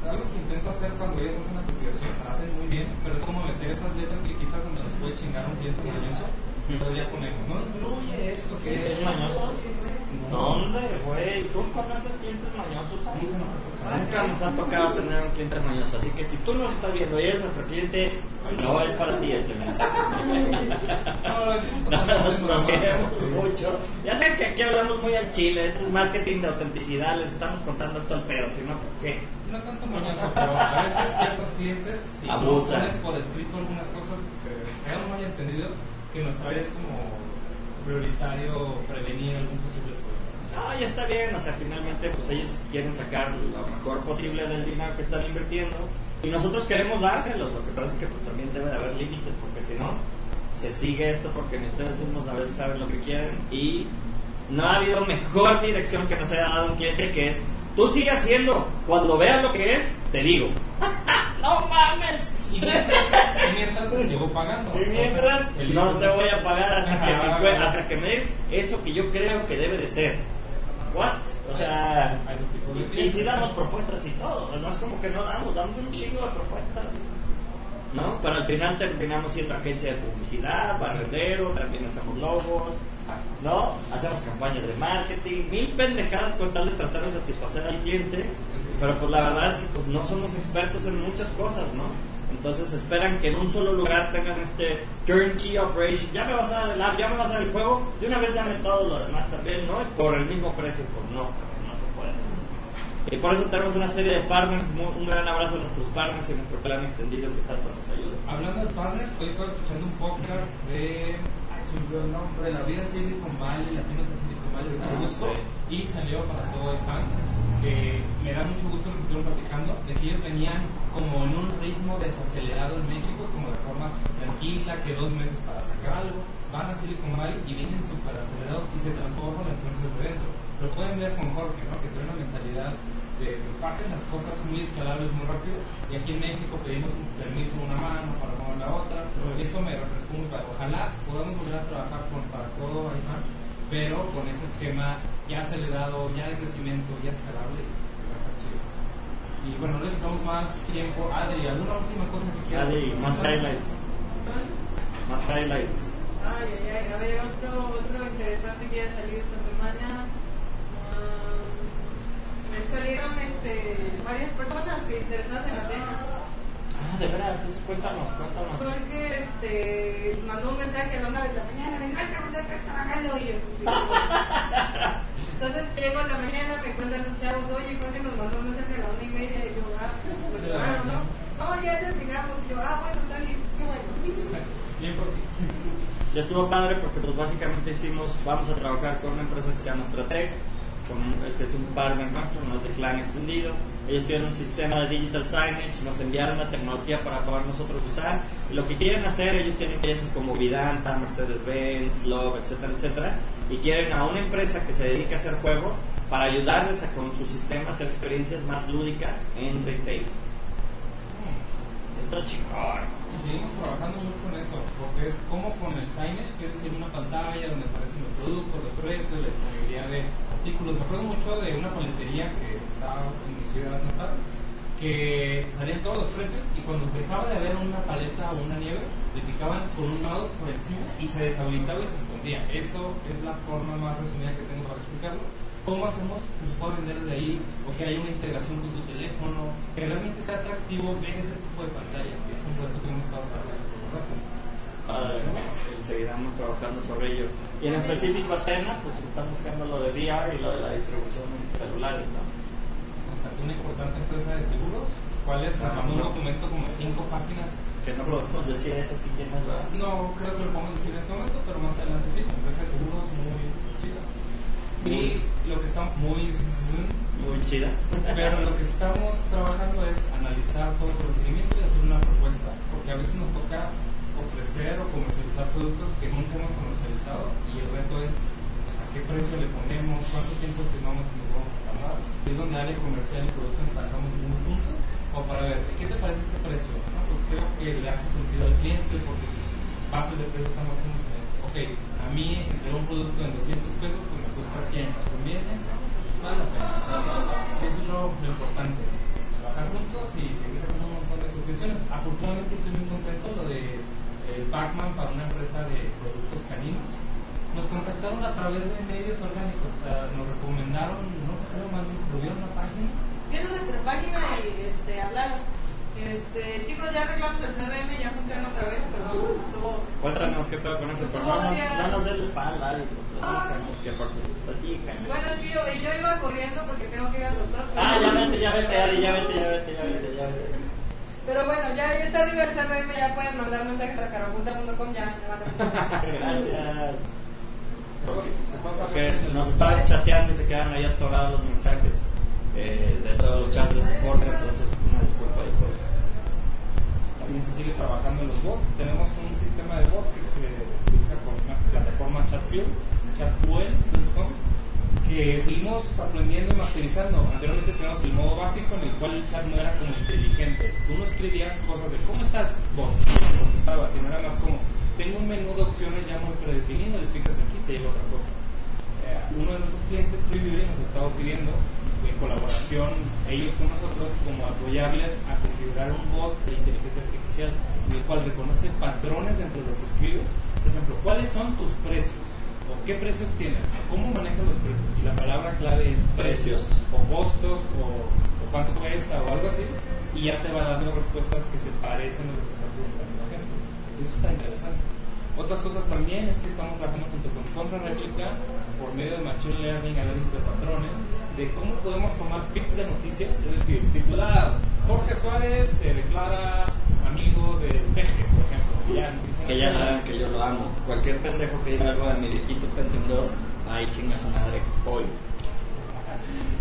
Algo que intento hacer cuando ellos hacen una cotización, la hacen muy bien, pero es como meter esas letras chiquitas donde nos puede chingar un cliente mañoso. Entonces ya ponemos, no incluye esto que ¿Es mañoso? ¿Dónde, güey? ¿Tú conoces clientes mañosos? Nunca nos ha tocado. Nunca nos ha tocado tener un cliente mañoso, así que si tú nos estás viendo y eres nuestro cliente, no es para ti este mensaje. No, nos, queremos mucho. Ya saben que aquí hablamos muy al chile, esto es marketing de autenticidad, les estamos contando todo el pedo, si no, ¿por qué? No tanto mañoso, pero a veces ciertos clientes, si Abusan. no por escrito algunas cosas, se, se han mal entendido que nuestra área es como prioritario prevenir algún posible. No, ya está bien, o sea, finalmente pues ellos quieren sacar lo mejor posible del dinero que están invirtiendo y nosotros queremos dárselos, lo que pasa es que pues también debe de haber límites porque si no se sigue esto porque ni ustedes mismos a veces saben lo que quieren y no ha habido mejor dirección que nos haya dado un cliente que es tú sigue haciendo, cuando veas lo que es, te digo. no mames. Y mientras, y mientras te sigo pagando. Y mientras Entonces, no te voy a pagar hasta que, me, hasta que me des eso que yo creo que debe de ser. What? O sea, y, si damos propuestas y todo, no es como que no damos, damos un chingo de propuestas. ¿No? Pero al final terminamos siendo agencia de publicidad, barrendero, también hacemos logos, ¿no? Hacemos campañas de marketing, mil pendejadas con tal de tratar de satisfacer al cliente, pero pues la verdad es que pues, no somos expertos en muchas cosas, ¿no? Entonces esperan que en un solo lugar tengan este turnkey operation, ya me vas a dar el app, ya me vas a dar el juego, de una vez dame todo lo demás también, ¿no? Por el mismo precio, pues no, no se puede. Y por eso tenemos una serie de partners, un gran abrazo a nuestros partners y a nuestro plan extendido que tanto nos ayuda. Hablando de partners, hoy estaba escuchando un podcast de. Ay, se olvidó el nombre. La vida en Silicon Valley, Latinos en Silicon Valley, Ah, sí. Y salió para todos los fans. Que me da mucho gusto que estuvieron platicando. De que ellos venían como en un ritmo desacelerado en México, como de forma tranquila, que dos meses para sacar algo. Van a Silicon Valley y vienen súper acelerados y se transforman entonces de dentro. Lo pueden ver con Jorge, ¿no? Que tiene una mentalidad de que pasen las cosas muy escalables muy rápido y aquí en México pedimos un permiso una mano para mover la otra eso me refrescó muy padre ojalá podamos volver a trabajar con, para todo pero con ese esquema ya acelerado ya de crecimiento ya escalable va a estar chido y bueno no les damos más tiempo Adri ¿alguna última cosa que quieras Dale, más highlights. Más highlights. Ay, ay, ay. A ver, otro, otro interesante que haya salido esta semana. Ah, me salieron este, varias personas que interesadas en la tema. Ah, de veras, eso, cuéntanos, cuéntanos. Jorge este, mandó un mensaje a la una de la mañana, de "Ay, ¿dónde estás trabajando? Y yo, Entonces llego a la mañana, me cuentan los chavos, oye, Jorge nos mandó un mensaje a la una y media, y yo, ah, pues claro, ¿no? No, ya terminamos, y yo, ah, bueno, está bien, qué bueno. bien por ti Ya estuvo padre porque pues básicamente hicimos, vamos a trabajar con una empresa que se llama Stratec, con, que es un partner nuestro, no es de clan extendido. Ellos tienen un sistema de digital signage, nos enviaron la tecnología para poder nosotros usar. Y lo que quieren hacer, ellos tienen clientes como Vidanta, Mercedes-Benz, Love, etcétera, etcétera. Y quieren a una empresa que se dedique a hacer juegos para ayudarles a con su sistema hacer experiencias más lúdicas en retail. Está chingón. Seguimos trabajando mucho en eso, porque es como con el signage, que es decir, una pantalla donde aparecen los productos, los precios, la disponibilidad de artículos. Me acuerdo mucho de una paletería que está en mi ciudad natal, que salían todos los precios y cuando dejaba de haber una paleta o una nieve, le picaban con un mouse por encima y se deshabilitaba y se escondía. Eso es la forma más resumida que tengo para explicarlo. ¿Cómo hacemos que se pueda vender desde ahí o que haya una integración con tu teléfono? Que realmente sea atractivo ver ese tipo de pantallas. Es un reto que hemos estado trabajando. Y seguiremos trabajando sobre ello. Y en específico Atena, pues están buscando lo de VR y lo de la distribución en celulares, ¿no? Una importante empresa de seguros, los cuales nos mandó un documento como de cinco páginas Que no podemos decir eso si la... No creo que lo podemos decir en este momento, pero más adelante sí, empresa de seguros muy chida. Y lo que estamos muy Muy chida. pero lo que estamos trabajando es analizar todo el requerimiento y hacer una propuesta, porque a veces nos toca ofrecer o comercializar productos que nunca hemos comercializado y el reto es pues, a qué precio le ponemos, cuánto tiempo estimamos que nos vamos a tardar. Y es donde área comercial y producción trabajamos muy juntos, o para ver, ¿qué te parece este precio? Pues creo que le hace sentido al cliente porque sus bases de precio están basadas en esto. Ok, a mí entregar un producto en 200 pesos pues me cuesta 100, ¿nos conviene? Pues, vale la pena. Eso es lo, importante. Trabajar juntos y seguir sacando un montón de conclusiones. Afortunadamente estoy muy contento lo de Pac-Man para una empresa de productos caninos. Nos contactaron a través de medios orgánicos, o sea, nos recomendaron, no creo más bien, lo vieron una página. Vieron nuestra página y este, hablaron. Este, chicos, ya arreglamos el CRM, ya funciona otra vez, pero tuvo. Cuéntanos qué pedo con eso, pero no, nos- no nos des la espalda. Bueno, es que yo, y yo iba corriendo porque tengo que ir al doctor. Ah, ya vete, ya vete, Ari, ya vete, ya vete, ya vete, ya vete. Pero bueno, ya, ya está arriba el CRM, ya pueden mandar mensajes a carapunta.com, ya, ya van a Gracias. Porque nos estaban chateando y se quedan ahí atorados los mensajes eh, de todos los chats de soporte, entonces una disculpa ahí por. También se sigue trabajando en los bots. Tenemos un sistema de bots que se utiliza con una plataforma Chatfuel, chatfuel.com, que seguimos aprendiendo y masterizando. Anteriormente teníamos el modo básico en el cual el chat no era como inteligente. Tú no escribías cosas de ¿cómo estás, bot? Contestaba, sino era más como tengo un menú de opciones ya muy predefinido, le picas aquí y te llega otra cosa. Eh, uno de nuestros clientes, Freebie, nos ha estado pidiendo en colaboración ellos con nosotros como apoyarles a configurar un bot de inteligencia artificial en el cual reconoce patrones dentro de lo que escribes. Por ejemplo, ¿cuáles son tus precios? ¿O qué precios tienes? ¿Cómo manejas los precios? Y la palabra clave es Precios. o costos o, o cuánto cuesta o algo así y ya te va dando respuestas que se parecen a lo que está preguntando Eso está interesante. Otras cosas también es que estamos trabajando junto con Contrarréplica por medio de Machine Learning, análisis de patrones, de cómo podemos tomar feeds de noticias, es decir, titular Jorge Suárez se declara amigo del peje, por ejemplo. ya, Que ya saben que yo lo amo. Cualquier pendejo que diga algo de mi viejito Pentium 2, ay chinga su madre, hoy.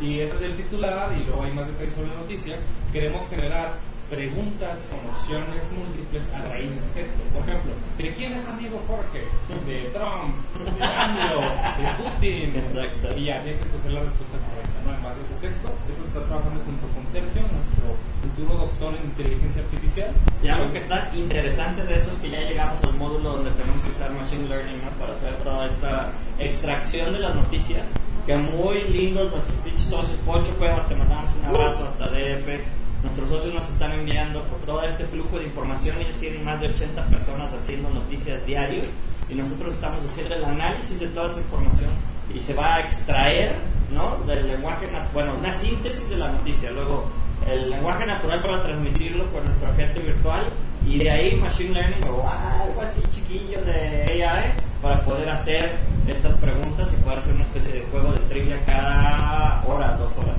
Y ese es el titular y luego hay más detalles sobre la noticia. Queremos generar preguntas con opciones múltiples a raíz de ese texto. Por ejemplo, ¿de quién es amigo Jorge? ¿De Trump? ¿De AMLO? ¿De Putin? Exacto. Y ya tiene que escoger la respuesta correcta, ¿no? En base a ese texto. Eso está trabajando junto con Sergio, nuestro futuro doctor en inteligencia artificial. Y algo que está interesante de eso es que ya llegamos al módulo donde tenemos que usar Machine Learning ¿no? para hacer toda esta extracción de las noticias. Que muy lindos nuestros pinches socios. Poncho Cuevas, te mandamos un abrazo hasta DF. Nuestros socios nos están enviando pues, todo este flujo de información. Ellos tienen más de 80 personas haciendo noticias diarios. Y nosotros estamos haciendo el análisis de toda esa información. Y se va a extraer ¿no? del lenguaje, bueno, una síntesis de la noticia. Luego, el lenguaje natural para transmitirlo con nuestro agente virtual y de ahí machine learning o algo así chiquillo de AI para poder hacer estas preguntas y poder hacer una especie de juego de trivia cada hora, dos horas.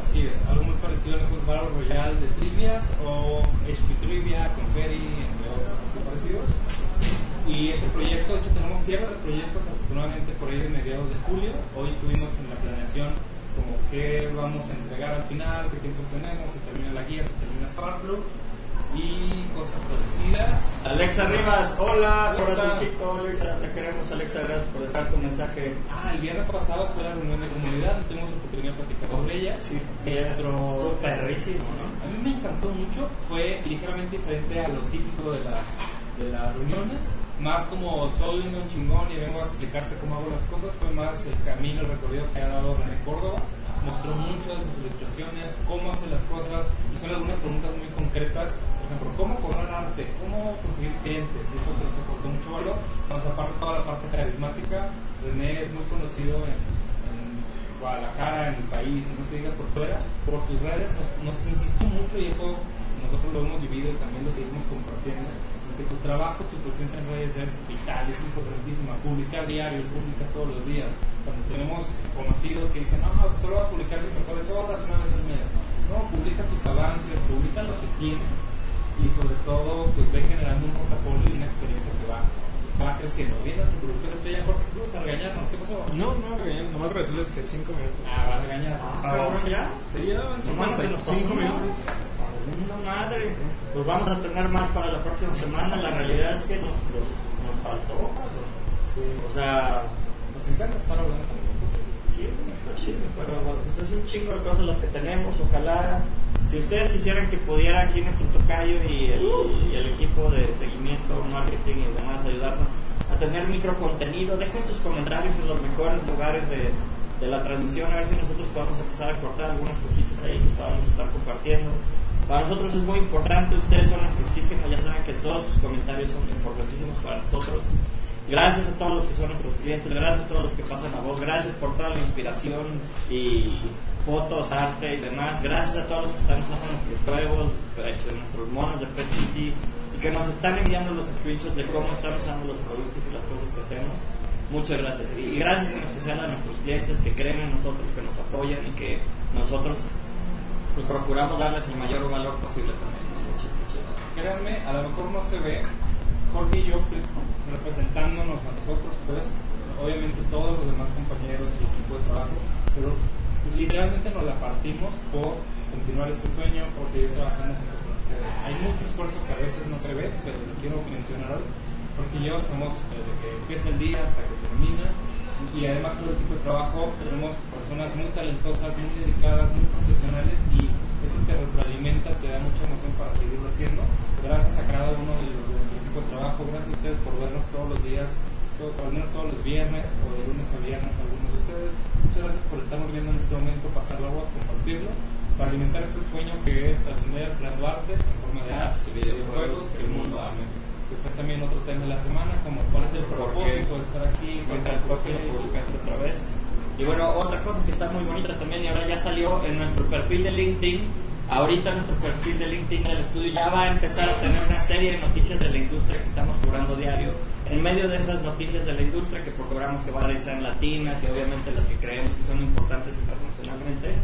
Así es, algo muy parecido a esos Battle Royale de trivias o HP Trivia, Conferi, entre otros parecidos. Y este proyecto, de hecho tenemos cierres de proyectos afortunadamente por ahí de mediados de julio. Hoy tuvimos en la planeación como qué vamos a entregar al final, qué tiempos tenemos, se termina la guía, se termina Sparkplug y cosas parecidas. Alexa Rivas, hola, Alexa. corazoncito, Alexa, te queremos Alexa, gracias por dejar tu mensaje. Ah, el viernes pasado fue la reunión de comunidad, tuvimos oportunidad de platicar sobre ella. Nuestro Estuvo perrísimo, ¿no? A mí me encantó mucho, fue ligeramente diferente a lo típico de las, de las reuniones, más como soy un chingón y vengo a explicarte cómo hago las cosas, fue más el camino, el recorrido que ha dado René Córdoba, mostró muchas de sus ilustraciones, cómo hace las cosas, y son algunas preguntas muy concretas, por ejemplo, cómo cobrar arte, cómo conseguir clientes, eso creo que aportó mucho valor, más aparte toda la parte carismática, René es muy conocido en, Guadalajara, en el país, y no se diga por fuera, por sus redes, nos, nos insistió mucho y eso nosotros lo hemos vivido y también lo seguimos compartiendo, que tu trabajo, tu presencia en redes es vital, es importantísima, publicar diario, publica todos los días. Cuando tenemos conocidos que dicen, no, solo voy a publicar mis mejores obras una vez al mes, no, publica tus avances, publica lo que tienes. y sobre todo pues ve generando un portafolio y una experiencia que va, va creciendo. Viene nuestro productor estrella Jorge Cruz a regañarnos. ¿Qué pasó? No, no, regañar, nomás decirles que 5 minutos. Ah, va a regañar. Ah, ya. Sí, ya van No mames, se nos pasó 55 una minutos. Valiendo madre. Pues vamos a tener más para la próxima semana. La realidad es que nos, nos, nos faltó. Sí. O sea, Nos encanta estar hablando nosotros. sí, está chido, pero pues es un chingo de cosas las que tenemos. Ojalá, si ustedes quisieran que pudiera aquí nuestro tocayo y el, y el equipo de seguimiento, marketing y demás ayudarnos a tener microcontenido, dejen sus comentarios en los mejores lugares de, de la transmisión, a ver si nosotros podemos empezar a cortar algunas cositas ahí que podamos estar compartiendo. Para nosotros es muy importante, ustedes son nuestro oxígeno, ya saben que todos sus comentarios son importantísimos para nosotros. Gracias a todos los que son nuestros clientes, gracias a todos los que pasan la voz, gracias por toda la inspiración y fotos, arte y demás. Gracias a todos los que están usando nuestros juegos, este, nuestros monos de Pet City y que nos están enviando los screenshots de cómo están usando los productos y las cosas que hacemos. Muchas gracias. Y gracias en especial a nuestros clientes que creen en nosotros, que nos apoyan y que nosotros pues procuramos darles el mayor valor posible también. Créanme, a lo mejor no se ve, Jorge y yo representándonos a nosotros, pues, obviamente todos los demás compañeros y equipo de trabajo, pero literalmente nos la partimos por continuar este sueño, por seguir trabajando junto con ustedes. Hay mucho esfuerzo que a veces no se ve, pero lo quiero mencionar hoy, porque yo estamos desde que empieza el día hasta que termina, y además todo el equipo de trabajo tenemos personas muy talentosas, muy dedicadas, muy profesionales y eso te retroalimenta, te da mucha emoción para seguirlo haciendo. Gracias a cada uno de los de nuestro equipo de trabajo, gracias a ustedes por vernos todos los días, todo, al menos todos los viernes o de lunes a viernes algunos de ustedes. Muchas gracias por estarnos viendo en este momento, pasar la voz, compartirlo, para alimentar este sueño que es trascender creando arte en forma de apps y videojuegos que el mundo ame. Que fue también otro tema de la semana, como cuál es el propósito de estar aquí, cuál es el porqué. publicaste otra vez. Y bueno, otra cosa que está muy bonita también y ahora ya salió en nuestro perfil de LinkedIn. Ahorita nuestro perfil de LinkedIn del estudio ya va a empezar a tener una serie de noticias de la industria que estamos cubrando diario. En medio de esas noticias de la industria que procuramos que van a ser latinas y obviamente las que creemos que son importantes internacionalmente,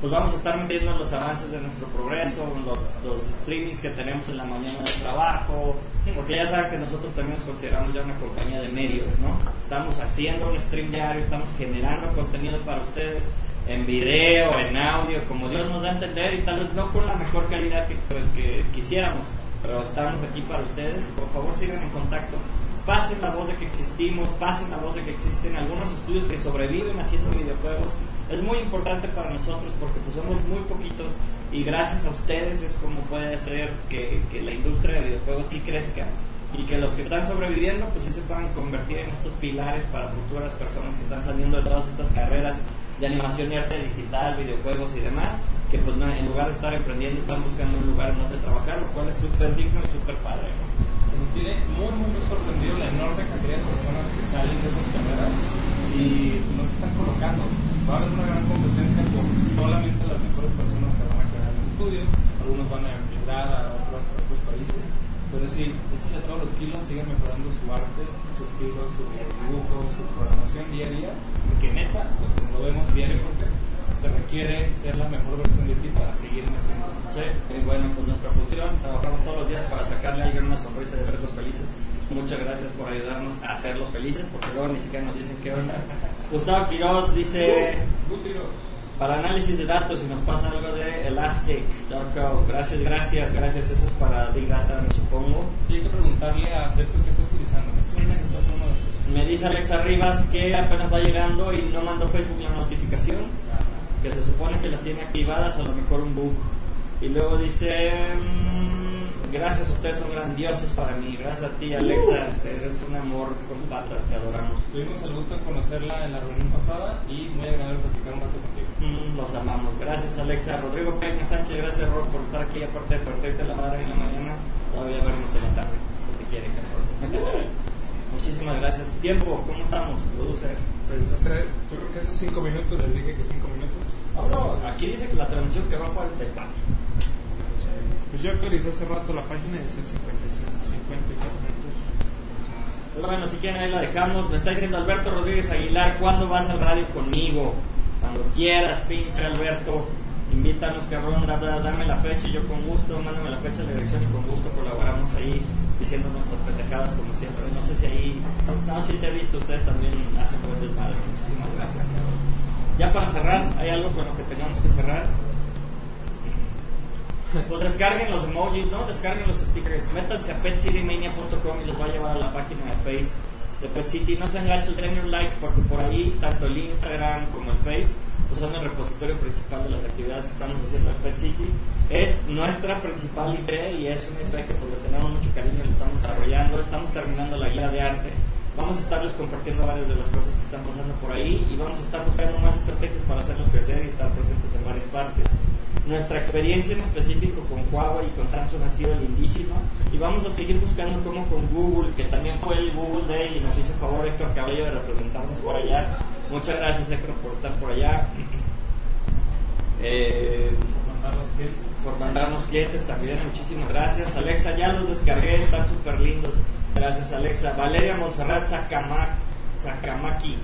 pues vamos a estar metiendo los avances de nuestro progreso, los, los streamings que tenemos en la mañana de trabajo, porque ya saben que nosotros también nos consideramos ya una compañía de medios, ¿no? Estamos haciendo un stream diario, estamos generando contenido para ustedes en video, en audio, como Dios nos da a entender y tal vez no con la mejor calidad que, quisiéramos, pero estamos aquí para ustedes y por favor sigan en contacto. Pasen la voz de que existimos, pasen la voz de que existen algunos estudios que sobreviven haciendo videojuegos. Es muy importante para nosotros porque pues somos muy poquitos y gracias a ustedes es como puede hacer que, que la industria de videojuegos sí crezca y que los que están sobreviviendo pues sí se puedan convertir en estos pilares para futuras personas que están saliendo de todas estas carreras de animación y arte digital, videojuegos y demás, que pues en lugar de estar emprendiendo están buscando un lugar donde trabajar, lo cual es súper digno y súper padre. Tiene muy, muy, sorprendido la enorme cantidad de personas que salen de esas carreras y nos están colocando. Va a haber una gran competencia por solamente las mejores personas se van a quedar en los estudios, algunos van a emigrar a otros, otros países, pero sí, échenle todos los kilos, sigan mejorando su arte, su estilo, su dibujo, su programación diaria, porque neta, lo vemos diario porque se requiere ser la mejor versión de ti para seguir en esta industria. Sí, y bueno, pues nuestra función, trabajamos todos los días para sacarle a alguien una sonrisa y hacerlos felices. Muchas gracias por ayudarnos a hacerlos felices, porque luego ni siquiera nos dicen qué onda. Gustavo Quiroz dice, para análisis de datos, si nos pasa algo de Elastic.co, gracias, gracias, gracias, eso es para Big Data, me supongo. Sí, hay que preguntarle a Sergio qué está utilizando. Me suena está uno de esos. Me dice Alexa Rivas que apenas va llegando y no mandó Facebook la notificación, que se supone que las tiene activadas, a lo mejor un bug. Y luego dice, mm, gracias, ustedes son grandiosos para mí, gracias a ti Alexa, eres un amor con patas, te adoramos. Tuvimos el gusto de conocerla en la reunión pasada y muy agradable platicar un rato contigo. Mm, Los amamos. Gracias, Alexa. Rodrigo Peña Sánchez, gracias, Rob, por estar aquí. Aparte de parterte la madre en la mañana, todavía vernos en la tarde. Se te quiere, cabrón. Muchísimas gracias. Tiempo, ¿cómo estamos? Producer. Pues hace, yo creo que hace 5 minutos les dije que 5 minutos. Aquí dice que la transmisión que va a 44. Pues yo actualicé hace rato la página y decía 55, 54 minutos. Pues bueno, si quieren ahí la dejamos. Me está diciendo Alberto Rodríguez Aguilar, ¿cuándo vas al radio conmigo? Cuando quieras, pinche Alberto. invítanos, cabrón, da- da- dame la fecha, y yo con gusto, mándame la fecha, la dirección y con gusto colaboramos ahí diciendo nuestras pendejadas como siempre. No sé si ahí, no, si te he visto, ustedes también hacen buen desmadre. Muchísimas gracias, cabrón. Ya para cerrar, ¿hay algo con lo que tengamos que cerrar? Pues descarguen los emojis, ¿no? Descarguen los stickers. Métanse a petcitymania.com y les va a llevar a la página de Face de Pet City. No sean gachos, denle un like porque por ahí, tanto el Instagram como el Face, pues son el repositorio principal de las actividades que estamos haciendo en Pet City. Es nuestra principal IP y es una IP que por lo tenemos mucho cariño lo estamos desarrollando. Estamos terminando la guía de arte. Vamos a estarles compartiendo varias de las cosas que están pasando por ahí y vamos a estar buscando más estrategias para hacerlos crecer y estar presentes en varias partes. Nuestra experiencia en específico con Huawei y con Samsung ha sido lindísima y vamos a seguir buscando cómo con Google, que también fue el Google Day y nos hizo favor Héctor Cabello de representarnos por allá. Muchas gracias Héctor por estar por allá. Eh, por mandarnos clientes también, muchísimas gracias. Alexa, ya los descargué, están súper lindos. Gracias Alexa. Valeria Montserrat Sakama- Sakamaki.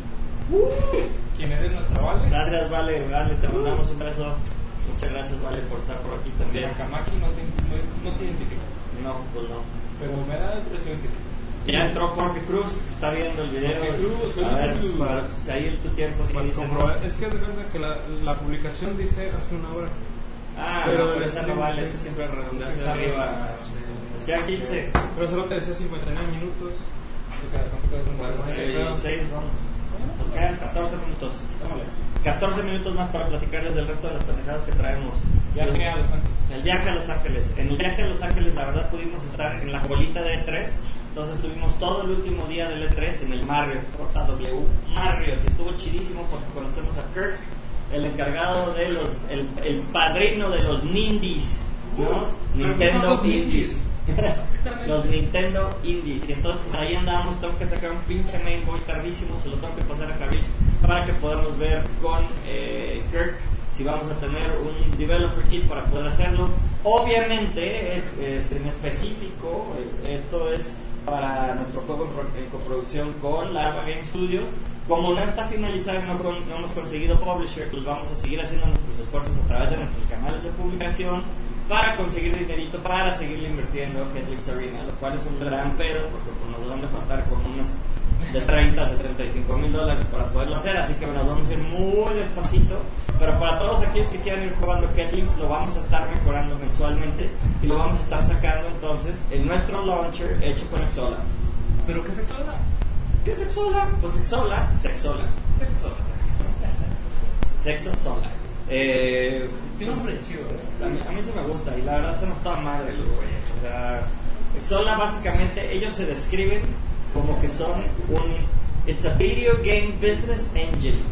¿Quién eres nuestra Vale? Gracias Vale, Vale, te mandamos un beso. Muchas gracias Vale por estar por aquí también. Sakamaki no te, no, no te identifica, No, pues no. pero me da la impresión que sí. Ya entró Jorge Cruz, que está viendo el video. Jorge Cruz, a Jorge ver, Cruz. para- si ahí en tu tiempo sí dice, ¿no? comprobar. Es que es cuenta que la, la publicación dice hace una hora. Ah, Pero no, el esa no vale, esa siempre redondea hacia arriba. Pues quedan 15. Pero solo te decía 59 minutos. ¿Te queda- ¿Cuánto queda con Bueno, vamos. Nos quedan 14 minutos. Tómale. 14 minutos más para platicarles del resto de las pendejadas que traemos. Viaje a Los Ángeles. El viaje a Los Ángeles. En el viaje a Los Ángeles, la verdad, pudimos estar en la bolita de E3. Entonces tuvimos todo el último día del E3 en el Marriott, JW Marriott, que estuvo chidísimo porque conocemos a Kirk, el encargado de los, el, el padrino de los Nindies, ¿no? Uh, Nintendo Indies. Los Nintendo Indies. Y entonces, pues ahí andamos. Tengo que sacar un pinche main boy tardísimo. Se lo tengo que pasar a Javier para que podamos ver con eh, Kirk si vamos a tener un developer kit para poder hacerlo. Obviamente, es- este, en específico, eh, esto es para nuestro juego en, pro- en coproducción con Larva Game Studios. Como no está finalizado y no, no hemos conseguido publisher, pues vamos a seguir haciendo nuestros esfuerzos a través de nuestros canales de publicación para conseguir dinerito para seguirle invirtiendo en Headlix Arena, lo cual es un gran pedo porque pues, nos van a faltar como unos de 30 a 35 mil dólares para poderlo hacer, así que bueno, vamos a ir muy despacito, pero para todos aquellos que quieran ir jugando Headlix lo vamos a estar mejorando mensualmente y lo vamos a estar sacando entonces en nuestro launcher hecho con Exola. ¿Pero qué sexo era? ¿Qué es Exola? Pues Exola, Sexola, Sexo. Sexo Sola. Eh, Tiene un chido, ¿eh? A mí, a mí sí me gusta y la verdad son toda madre los. O sea, básicamente ellos se describen como que son un it's a video game business engine.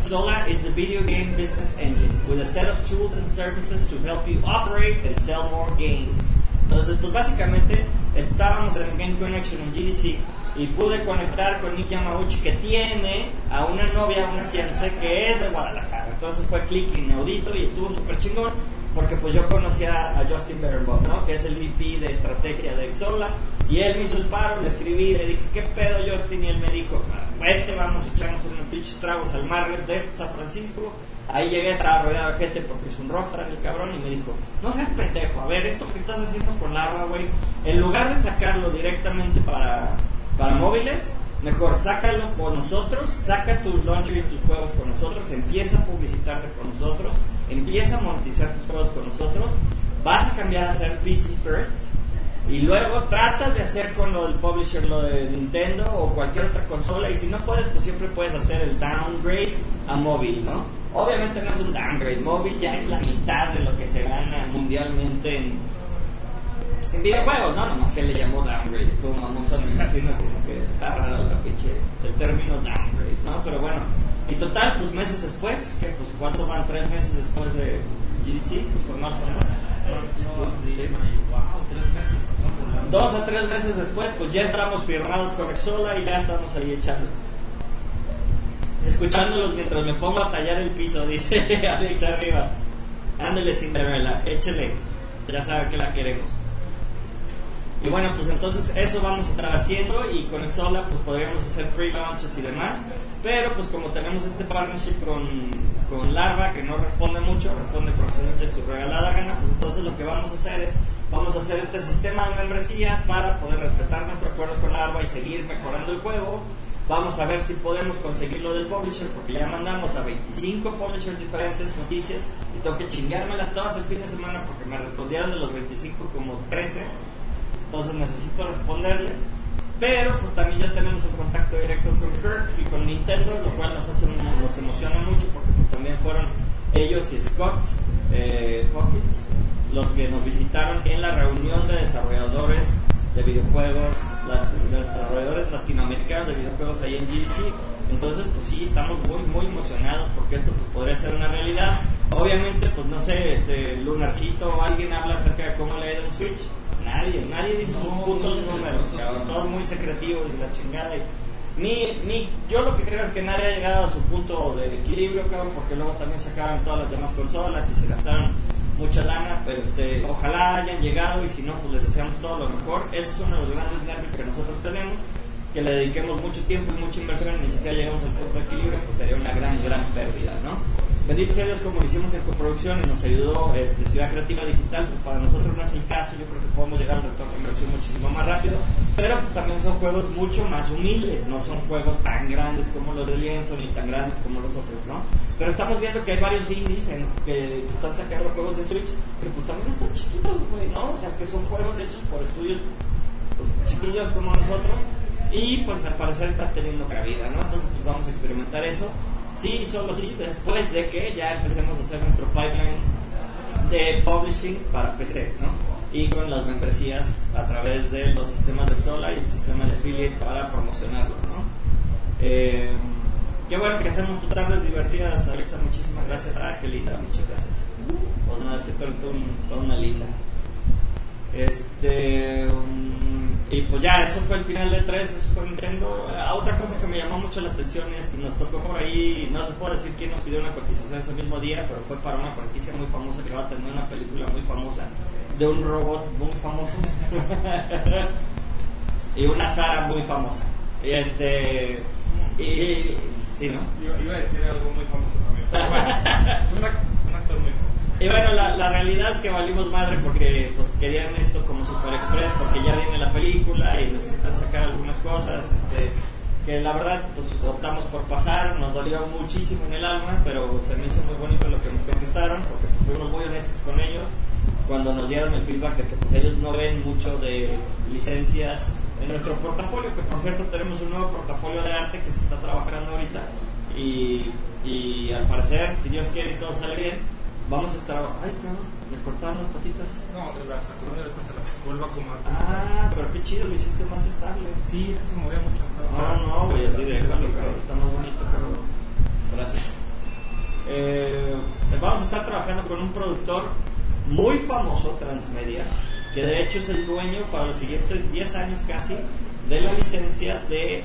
Sola is the video game business engine with a set of tools and services to help you operate and sell more games. Entonces, pues básicamente estábamos en Game Connection en GDC y pude conectar con Nick Yamauchi que tiene a una novia, una fiancé que es de Guadalajara. Entonces fue clic inaudito y estuvo súper chingón porque pues yo conocía a Justin Berenbaum, ¿no? Que es el VP de estrategia de Exola y él me hizo el paro, le escribí, le dije, ¿qué pedo Justin? Y él me dijo, vete, vamos, echamos unos pinches tragos al Marriott de San Francisco. Ahí llegué, estaba rodeado de gente porque es un rockstar el cabrón y me dijo, no seas pendejo, a ver, esto que estás haciendo con Larva, güey, en lugar de sacarlo directamente para, para móviles, mejor sácalo con nosotros, saca tu launcher y tus juegos con nosotros, empieza a publicitarte con nosotros, empieza a monetizar tus juegos con nosotros, vas a cambiar a ser PC first y luego tratas de hacer con lo del publisher lo de Nintendo o cualquier otra consola y si no puedes pues siempre puedes hacer el downgrade a móvil, ¿no? Obviamente no es un downgrade, móvil ya es la mitad de lo que se gana mundialmente en, en videojuegos, ¿no? Nomás que le llamó downgrade, fue un mamón, me imagino como que está raro la pinche, el término downgrade, ¿no? Pero bueno, y total, pues meses después, que pues cuánto van tres meses después de GDC, pues fue marzo, ¿no? Dos a tres meses después, pues ya estamos firmados con Exola y ya estamos ahí echando. Escuchándolos mientras me pongo a tallar el piso, dice Alex arriba. Ándele Cinderella, échele. Ya sabe que la queremos. Y bueno, pues entonces eso vamos a estar haciendo y con Exola pues podríamos hacer pre-launches y demás. Pero pues como tenemos este partnership con, con Larva, que no responde mucho, responde profesionalmente su regalada gana, pues entonces lo que vamos a hacer es, vamos a hacer este sistema de membresías para poder respetar nuestro acuerdo con Larva y seguir mejorando el juego. Vamos a ver si podemos conseguirlo del publisher, porque ya mandamos a 25 publishers diferentes noticias y tengo que chingármelas todas el fin de semana porque me respondieron de los 25 como 13. Entonces necesito responderles. Pero pues también ya tenemos el contacto directo con Kirk y con Nintendo, lo cual nos, hace, nos emociona mucho porque pues también fueron ellos y Scott eh, Hawkins los que nos visitaron en la reunión de desarrolladores de videojuegos, de desarrolladores latinoamericanos de videojuegos ahí en GDC. Entonces, pues sí, estamos muy, muy emocionados porque esto pues, podría ser una realidad. Obviamente, pues no sé, este Lunarcito o alguien habla acerca de cómo le ha ido el Switch. Nadie, nadie dice sus No, putos no, números, cabrón, todos muy secretivos y la chingada. Y mi, mi, yo lo que creo es que nadie ha llegado a su punto de equilibrio, cabrón, porque luego también sacaron todas las demás consolas y se gastaron mucha lana, pero este, ojalá hayan llegado y si no, pues les deseamos todo lo mejor. Ese es uno de los grandes nervios que nosotros tenemos, que le dediquemos mucho tiempo y mucha inversión y ni siquiera llegamos al punto de equilibrio, pues sería una gran, gran pérdida, ¿no? Bendito sea Dios, como hicimos en coproducción y nos ayudó este, Ciudad Creativa Digital, pues para nosotros no es el caso, yo creo que podemos llegar al retorno de inversión muchísimo más rápido, pero pues también son juegos mucho más humildes, no son juegos tan grandes como los de Lienzo ni tan grandes como los otros, ¿no? Pero estamos viendo que hay varios indies en, que están sacando juegos en Switch, pero pues también están chiquitos, güey, ¿no? O sea, que son juegos hechos por estudios pues, chiquillos como nosotros y pues al parecer están teniendo cabida, ¿no? Entonces pues vamos a experimentar eso. Sí, solo sí, después de que ya empecemos a hacer nuestro pipeline de publishing para PC, ¿no? Y con las membresías a través de los sistemas de Sola y el sistema de affiliates para promocionarlo, ¿no? Eh, qué bueno que hacemos tus tardes divertidas, Alexa, muchísimas gracias. Ah, qué linda, muchas gracias. Pues nada, es que tú eres toda una linda. Este. um, y pues ya, eso fue el final de 3, eso fue Nintendo. Ah, otra cosa que me llamó mucho la atención es, nos tocó por ahí, no te puedo decir quién nos pidió una cotización ese mismo día, pero fue para una franquicia muy famosa que va a tener una película muy famosa de un robot muy famoso y una Sara muy famosa. Y este. Y. Sí, ¿no? Iba, iba a decir algo muy famoso también. Pero bueno, una- un actor muy famoso. Y bueno, la, realidad es que valimos madre porque pues querían esto como Super Express porque ya viene la película y necesitan sacar algunas cosas, este, que la verdad pues optamos por pasar, nos dolió muchísimo en el alma, pero se me hizo muy bonito lo que nos contestaron porque fuimos muy honestos con ellos cuando nos dieron el feedback de que pues ellos no ven mucho de licencias en nuestro portafolio, que por cierto tenemos un nuevo portafolio de arte que se está trabajando ahorita y, y al parecer, si Dios quiere y todo sale bien, vamos a estar... Ay, cabrón, me cortaron las patitas. No, se las sacó y después se las vuelve a acomodar. Ah, pero qué chido, lo hiciste más estable. Sí, es que se movía mucho. No, no, güey, así déjalo, está más bonito, cabrón. Gracias. Eh, vamos a estar trabajando con un productor muy famoso, Transmedia, que de hecho es el dueño para los siguientes 10 años casi de la licencia de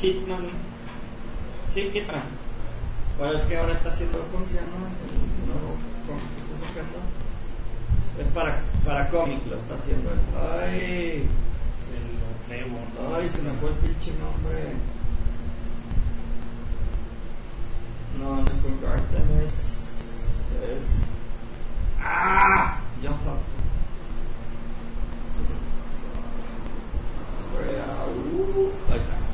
Hitman. Sí, Hitman. Bueno, es que ahora está haciendo, ¿cómo se llama? El nuevo cómic que está sacando. Es para, para cómic, lo está haciendo. Ay, El Playboy. ay, se me fue el pinche nombre. No, no es con Garten, es. Es. ¡Ah! Up. Hombre, ah, uh, ahí está.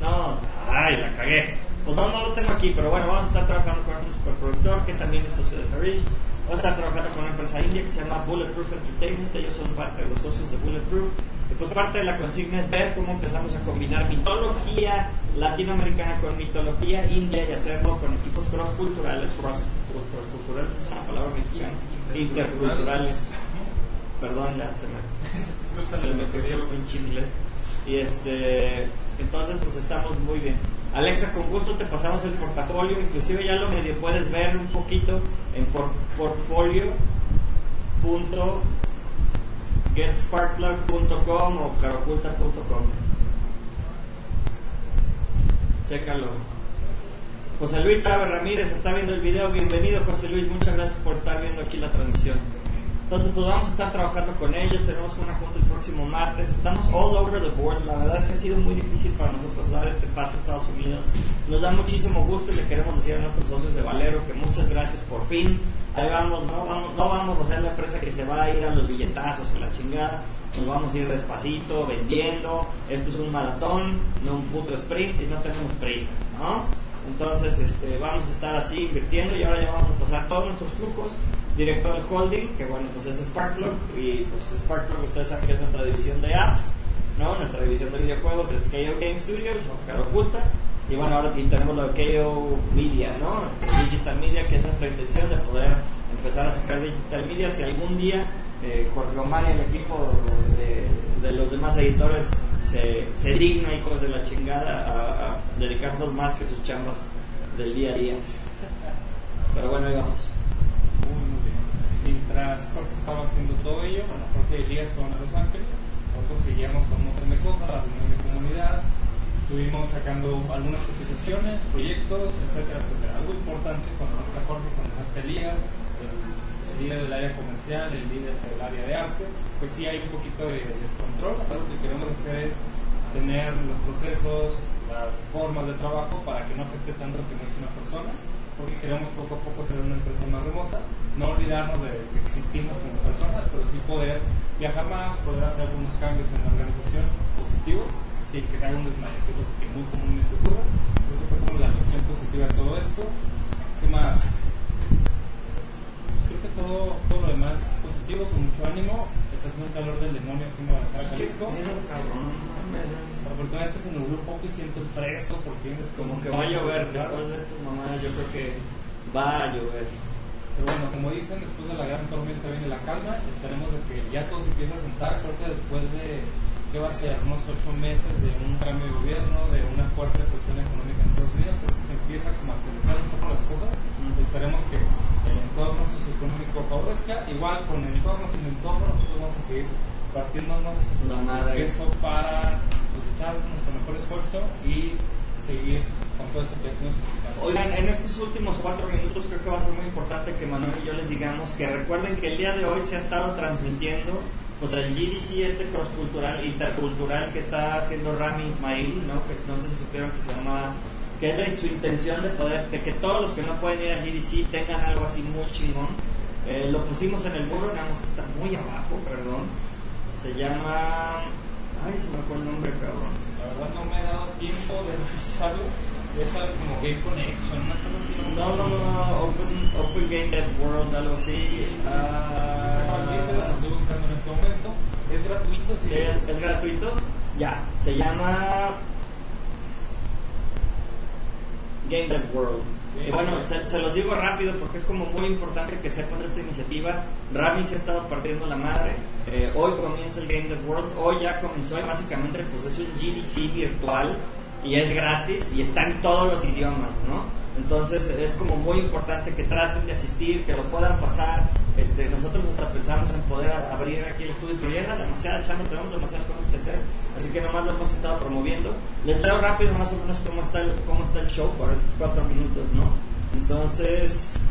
No, ay, la cagué. Pues no, no lo tengo aquí, pero bueno, vamos a estar trabajando con este superproductor que también es socio de Farish. Vamos a estar trabajando con una empresa india que se llama Bulletproof Entertainment. Ellos son parte de los socios de Bulletproof. Y pues parte de la consigna es ver cómo empezamos a combinar mitología latinoamericana con mitología india y hacerlo con equipos cross-culturales. Cross, cross-culturales es una palabra mexicana. Interculturales. Perdón, ya se me se me pinche inglés. Y este, entonces pues estamos muy bien. Alexa, con gusto te pasamos el portafolio, inclusive ya lo medio puedes ver un poquito en por, portfolio.getsparkplug.com o caroculta.com. Chécalo. José Luis Chávez Ramírez está viendo el video. Bienvenido, José Luis. Muchas gracias por estar viendo aquí la transmisión. Entonces, pues vamos a estar trabajando con ellos. Tenemos una junta el próximo martes. Estamos all over the board. La verdad es que ha sido muy difícil para nosotros dar este paso a Estados Unidos. Nos da muchísimo gusto y le queremos decir a nuestros socios de Valero que muchas gracias por fin. Ahí vamos, no vamos, no vamos a ser la empresa que se va a ir a los billetazos o la chingada. Nos vamos a ir despacito, vendiendo. Esto es un maratón, no un puto sprint y no tenemos prisa, ¿no? Entonces, este, vamos a estar así invirtiendo y ahora ya vamos a pasar todos nuestros flujos directo al holding, que bueno, pues es Sparkplug y pues Sparkplug ustedes saben que es nuestra división de apps, ¿no? Nuestra división de videojuegos es KO Game Studios o Cara Oculta y bueno, ahora aquí tenemos lo de KO Media, ¿no? Este, Digital Media, que es nuestra intención de poder empezar a sacar Digital Media si algún día eh, Jorge Omar y el equipo de, de los demás editores se, se digna, hijos de la chingada, a, a dedicarnos más que sus chambas del día a día. Pero bueno, ahí vamos. Mientras Jorge estaba haciendo todo ello, bueno, Jorge Elías a Los Ángeles, nosotros seguíamos con un montón de cosas, la reunión de comunidad, estuvimos sacando algunas cotizaciones, proyectos, etcétera, etcétera. Algo importante no está Jorge, no está Elías, el, líder del área comercial, el líder del área de arte, pues sí hay un poquito de descontrol. Algo que queremos hacer es tener los procesos, las formas de trabajo para que no afecte tanto que no es una persona, porque queremos poco a poco ser una empresa más remota, no olvidarnos de que existimos como personas, pero sí poder viajar más, poder hacer algunos cambios en la organización positivos, sin que se haga un desmayo, que es lo que muy comúnmente ocurre. Creo que fue como la lección positiva de todo esto. ¿Qué más? Pues creo que todo, todo lo demás positivo, con mucho ánimo. Está haciendo un calor del demonio aquí en Guadalajara, Jalisco. Afortunadamente se nubló un poco y siento fresco, por fin es Como que va a llover después de estas mamadas, yo creo que va a llover. Pero bueno, como dicen, después de la gran tormenta viene la calma. Esperemos de que ya todo se empiece a sentar. Creo que después de, ¿qué va a ser? Unos ocho meses de un cambio de gobierno, de una fuerte presión económica en Estados Unidos, creo que se empieza como a actualizar un poco las cosas. Esperemos que el entorno socioeconómico favorezca. Igual con el entorno, sin entorno, nosotros vamos a seguir partiéndonos madre. eso para cosechar nuestro mejor esfuerzo y seguir con todo esto que. Oigan, en estos últimos cuatro minutos creo que va a ser muy importante que Manuel y yo les digamos que recuerden que el día de hoy se ha estado transmitiendo pues el GDC este crosscultural, intercultural que está haciendo Rami Ismail, ¿no? Que no sé si supieron que se llama, que es su intención de poder, de que todos los que no pueden ir a GDC tengan algo así muy chingón. Eh, lo pusimos en el muro, nada más que está muy abajo, perdón. Se llama, ay, se me fue el nombre, cabrón. La verdad no me he dado tiempo de revisarlo. Es algo como Game Connection, una cosa así. No, no, no, Open, open Game Dev World, algo así. Cual dice, lo Ah, estoy buscando en este momento. Es gratuito, sí. ¿Es, es gratuito? Ya, se llama Game Dev World. Y bueno, se, se los digo rápido porque es como muy importante que sepan de esta iniciativa. Rami se ha estado partiendo la madre. Eh, hoy comienza el Game Dev World. Hoy ya comenzó y básicamente pues es un GDC virtual y es gratis y está en todos los idiomas, ¿no? Entonces es como muy importante que traten de asistir, que lo puedan pasar. Este, nosotros hasta pensamos en poder abrir aquí el estudio, pero ya era demasiada chamba, tenemos demasiadas cosas que hacer, así que nomás lo hemos estado promoviendo. Les leo rápido más o menos cómo está el, cómo está el show por estos cuatro minutos, ¿no? Entonces,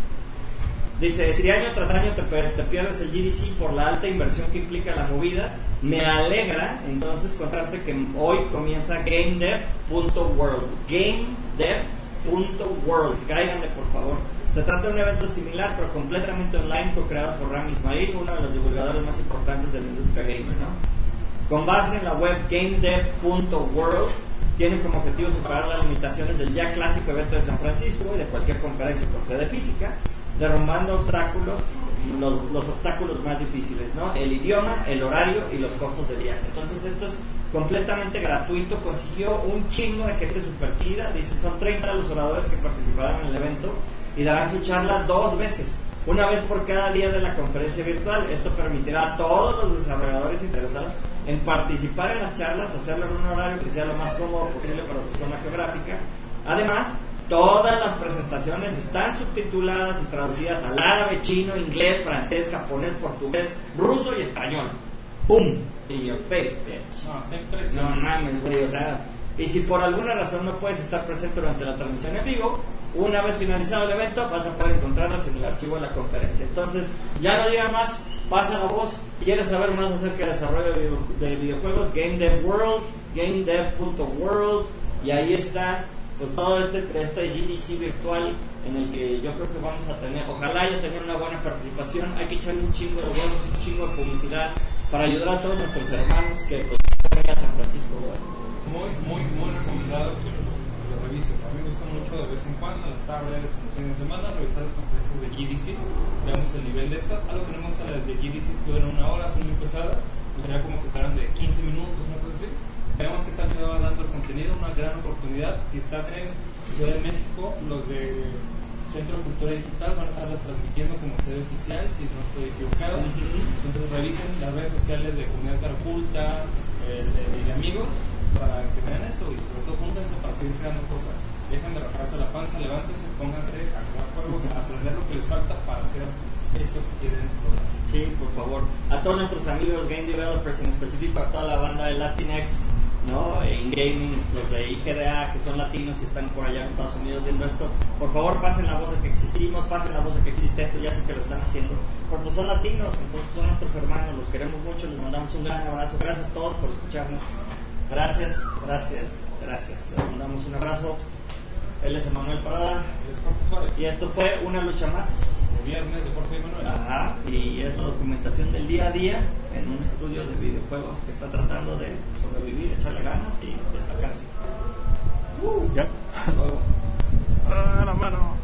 Dice, si año tras año te, te pierdes el GDC por la alta inversión que implica la movida, me alegra entonces contarte que hoy comienza GameDev.world. GameDev.world. Cáiganle, por favor. Se trata de un evento similar, pero completamente online, co-creado por Ram Ismail, uno de los divulgadores más importantes de la industria gamer, ¿no? Con base en la web gamedev.world, tiene como objetivo superar las limitaciones del ya clásico evento de San Francisco y de cualquier conferencia con sede física, derrumbando obstáculos, los, los obstáculos más difíciles, ¿no? El idioma, el horario y los costos de viaje. Entonces esto es completamente gratuito, consiguió un chingo de gente super chida, dice, son 30 los oradores que participarán en el evento y darán su charla dos veces una vez por cada día de la conferencia virtual. Esto permitirá a todos los desarrolladores interesados en participar en las charlas, hacerlo en un horario que sea lo más cómodo posible para su zona geográfica. Además, todas las presentaciones están subtituladas y traducidas al árabe, chino, inglés, francés, japonés, portugués, ruso y español. ¡Pum! In your face, bitch. No, está No impresionante. mames, güey, o sea. Y si por alguna razón no puedes estar presente durante la transmisión en vivo, Una vez finalizado el evento, vas a poder encontrarlas en el archivo de la conferencia. Entonces, ya no diga más, pasa la voz. ¿Quieres saber más acerca del desarrollo de, video- de videojuegos? Game Dev World, gamedev.world, y ahí está pues todo este, este GDC virtual en el que yo creo que vamos a tener, ojalá haya tener una buena participación, hay que echarle un chingo de huevos, un chingo de publicidad para ayudar a todos nuestros hermanos que pues a San Francisco. Muy, muy, muy recomendado que lo, revises. A mí me gusta mucho de vez en cuando, las tardes, los fines de semana, revisar las conferencias de GDC. Veamos el nivel de estas. Algo que no me gusta de las de GDC es que duran una hora, son muy pesadas. Me gustaría como que fueran de 15 minutos, una cosa así. Veamos qué tal se va dando el contenido, una gran oportunidad. Si estás en Ciudad de México, los de Centro de Cultura Digital van a estarlas transmitiendo como sede oficial, si no estoy equivocado. Entonces revisen las redes sociales de Comunidad Caraculta de amigos para que vean eso y sobre todo júntense para seguir creando cosas. Dejen de rascarse la panza, levántense, pónganse a jugar juegos, a aprender lo que les falta para hacer eso que quieren lograr. Sí, por favor. A todos nuestros amigos game developers, en específico a toda la banda de Latinx, ¿no? En gaming, los de IGDA, que son latinos y están por allá en Estados Unidos viendo esto, por favor pasen la voz de que existimos, pasen la voz de que existe esto, ya sé que lo están haciendo, porque son latinos, entonces son nuestros hermanos, los queremos mucho, les mandamos un gran abrazo, gracias a todos por escucharnos, gracias, gracias, gracias, les mandamos un abrazo, él es Emanuel Parada. Él es Jorge Suárez. Y esto fue Una Lucha Más. El viernes de Jorge Emanuel. Ajá, y es la documentación del día a día en un estudio de videojuegos que está tratando de sobrevivir, echarle ganas y destacarse. Uh, ya. Hasta luego. Ah, la mano.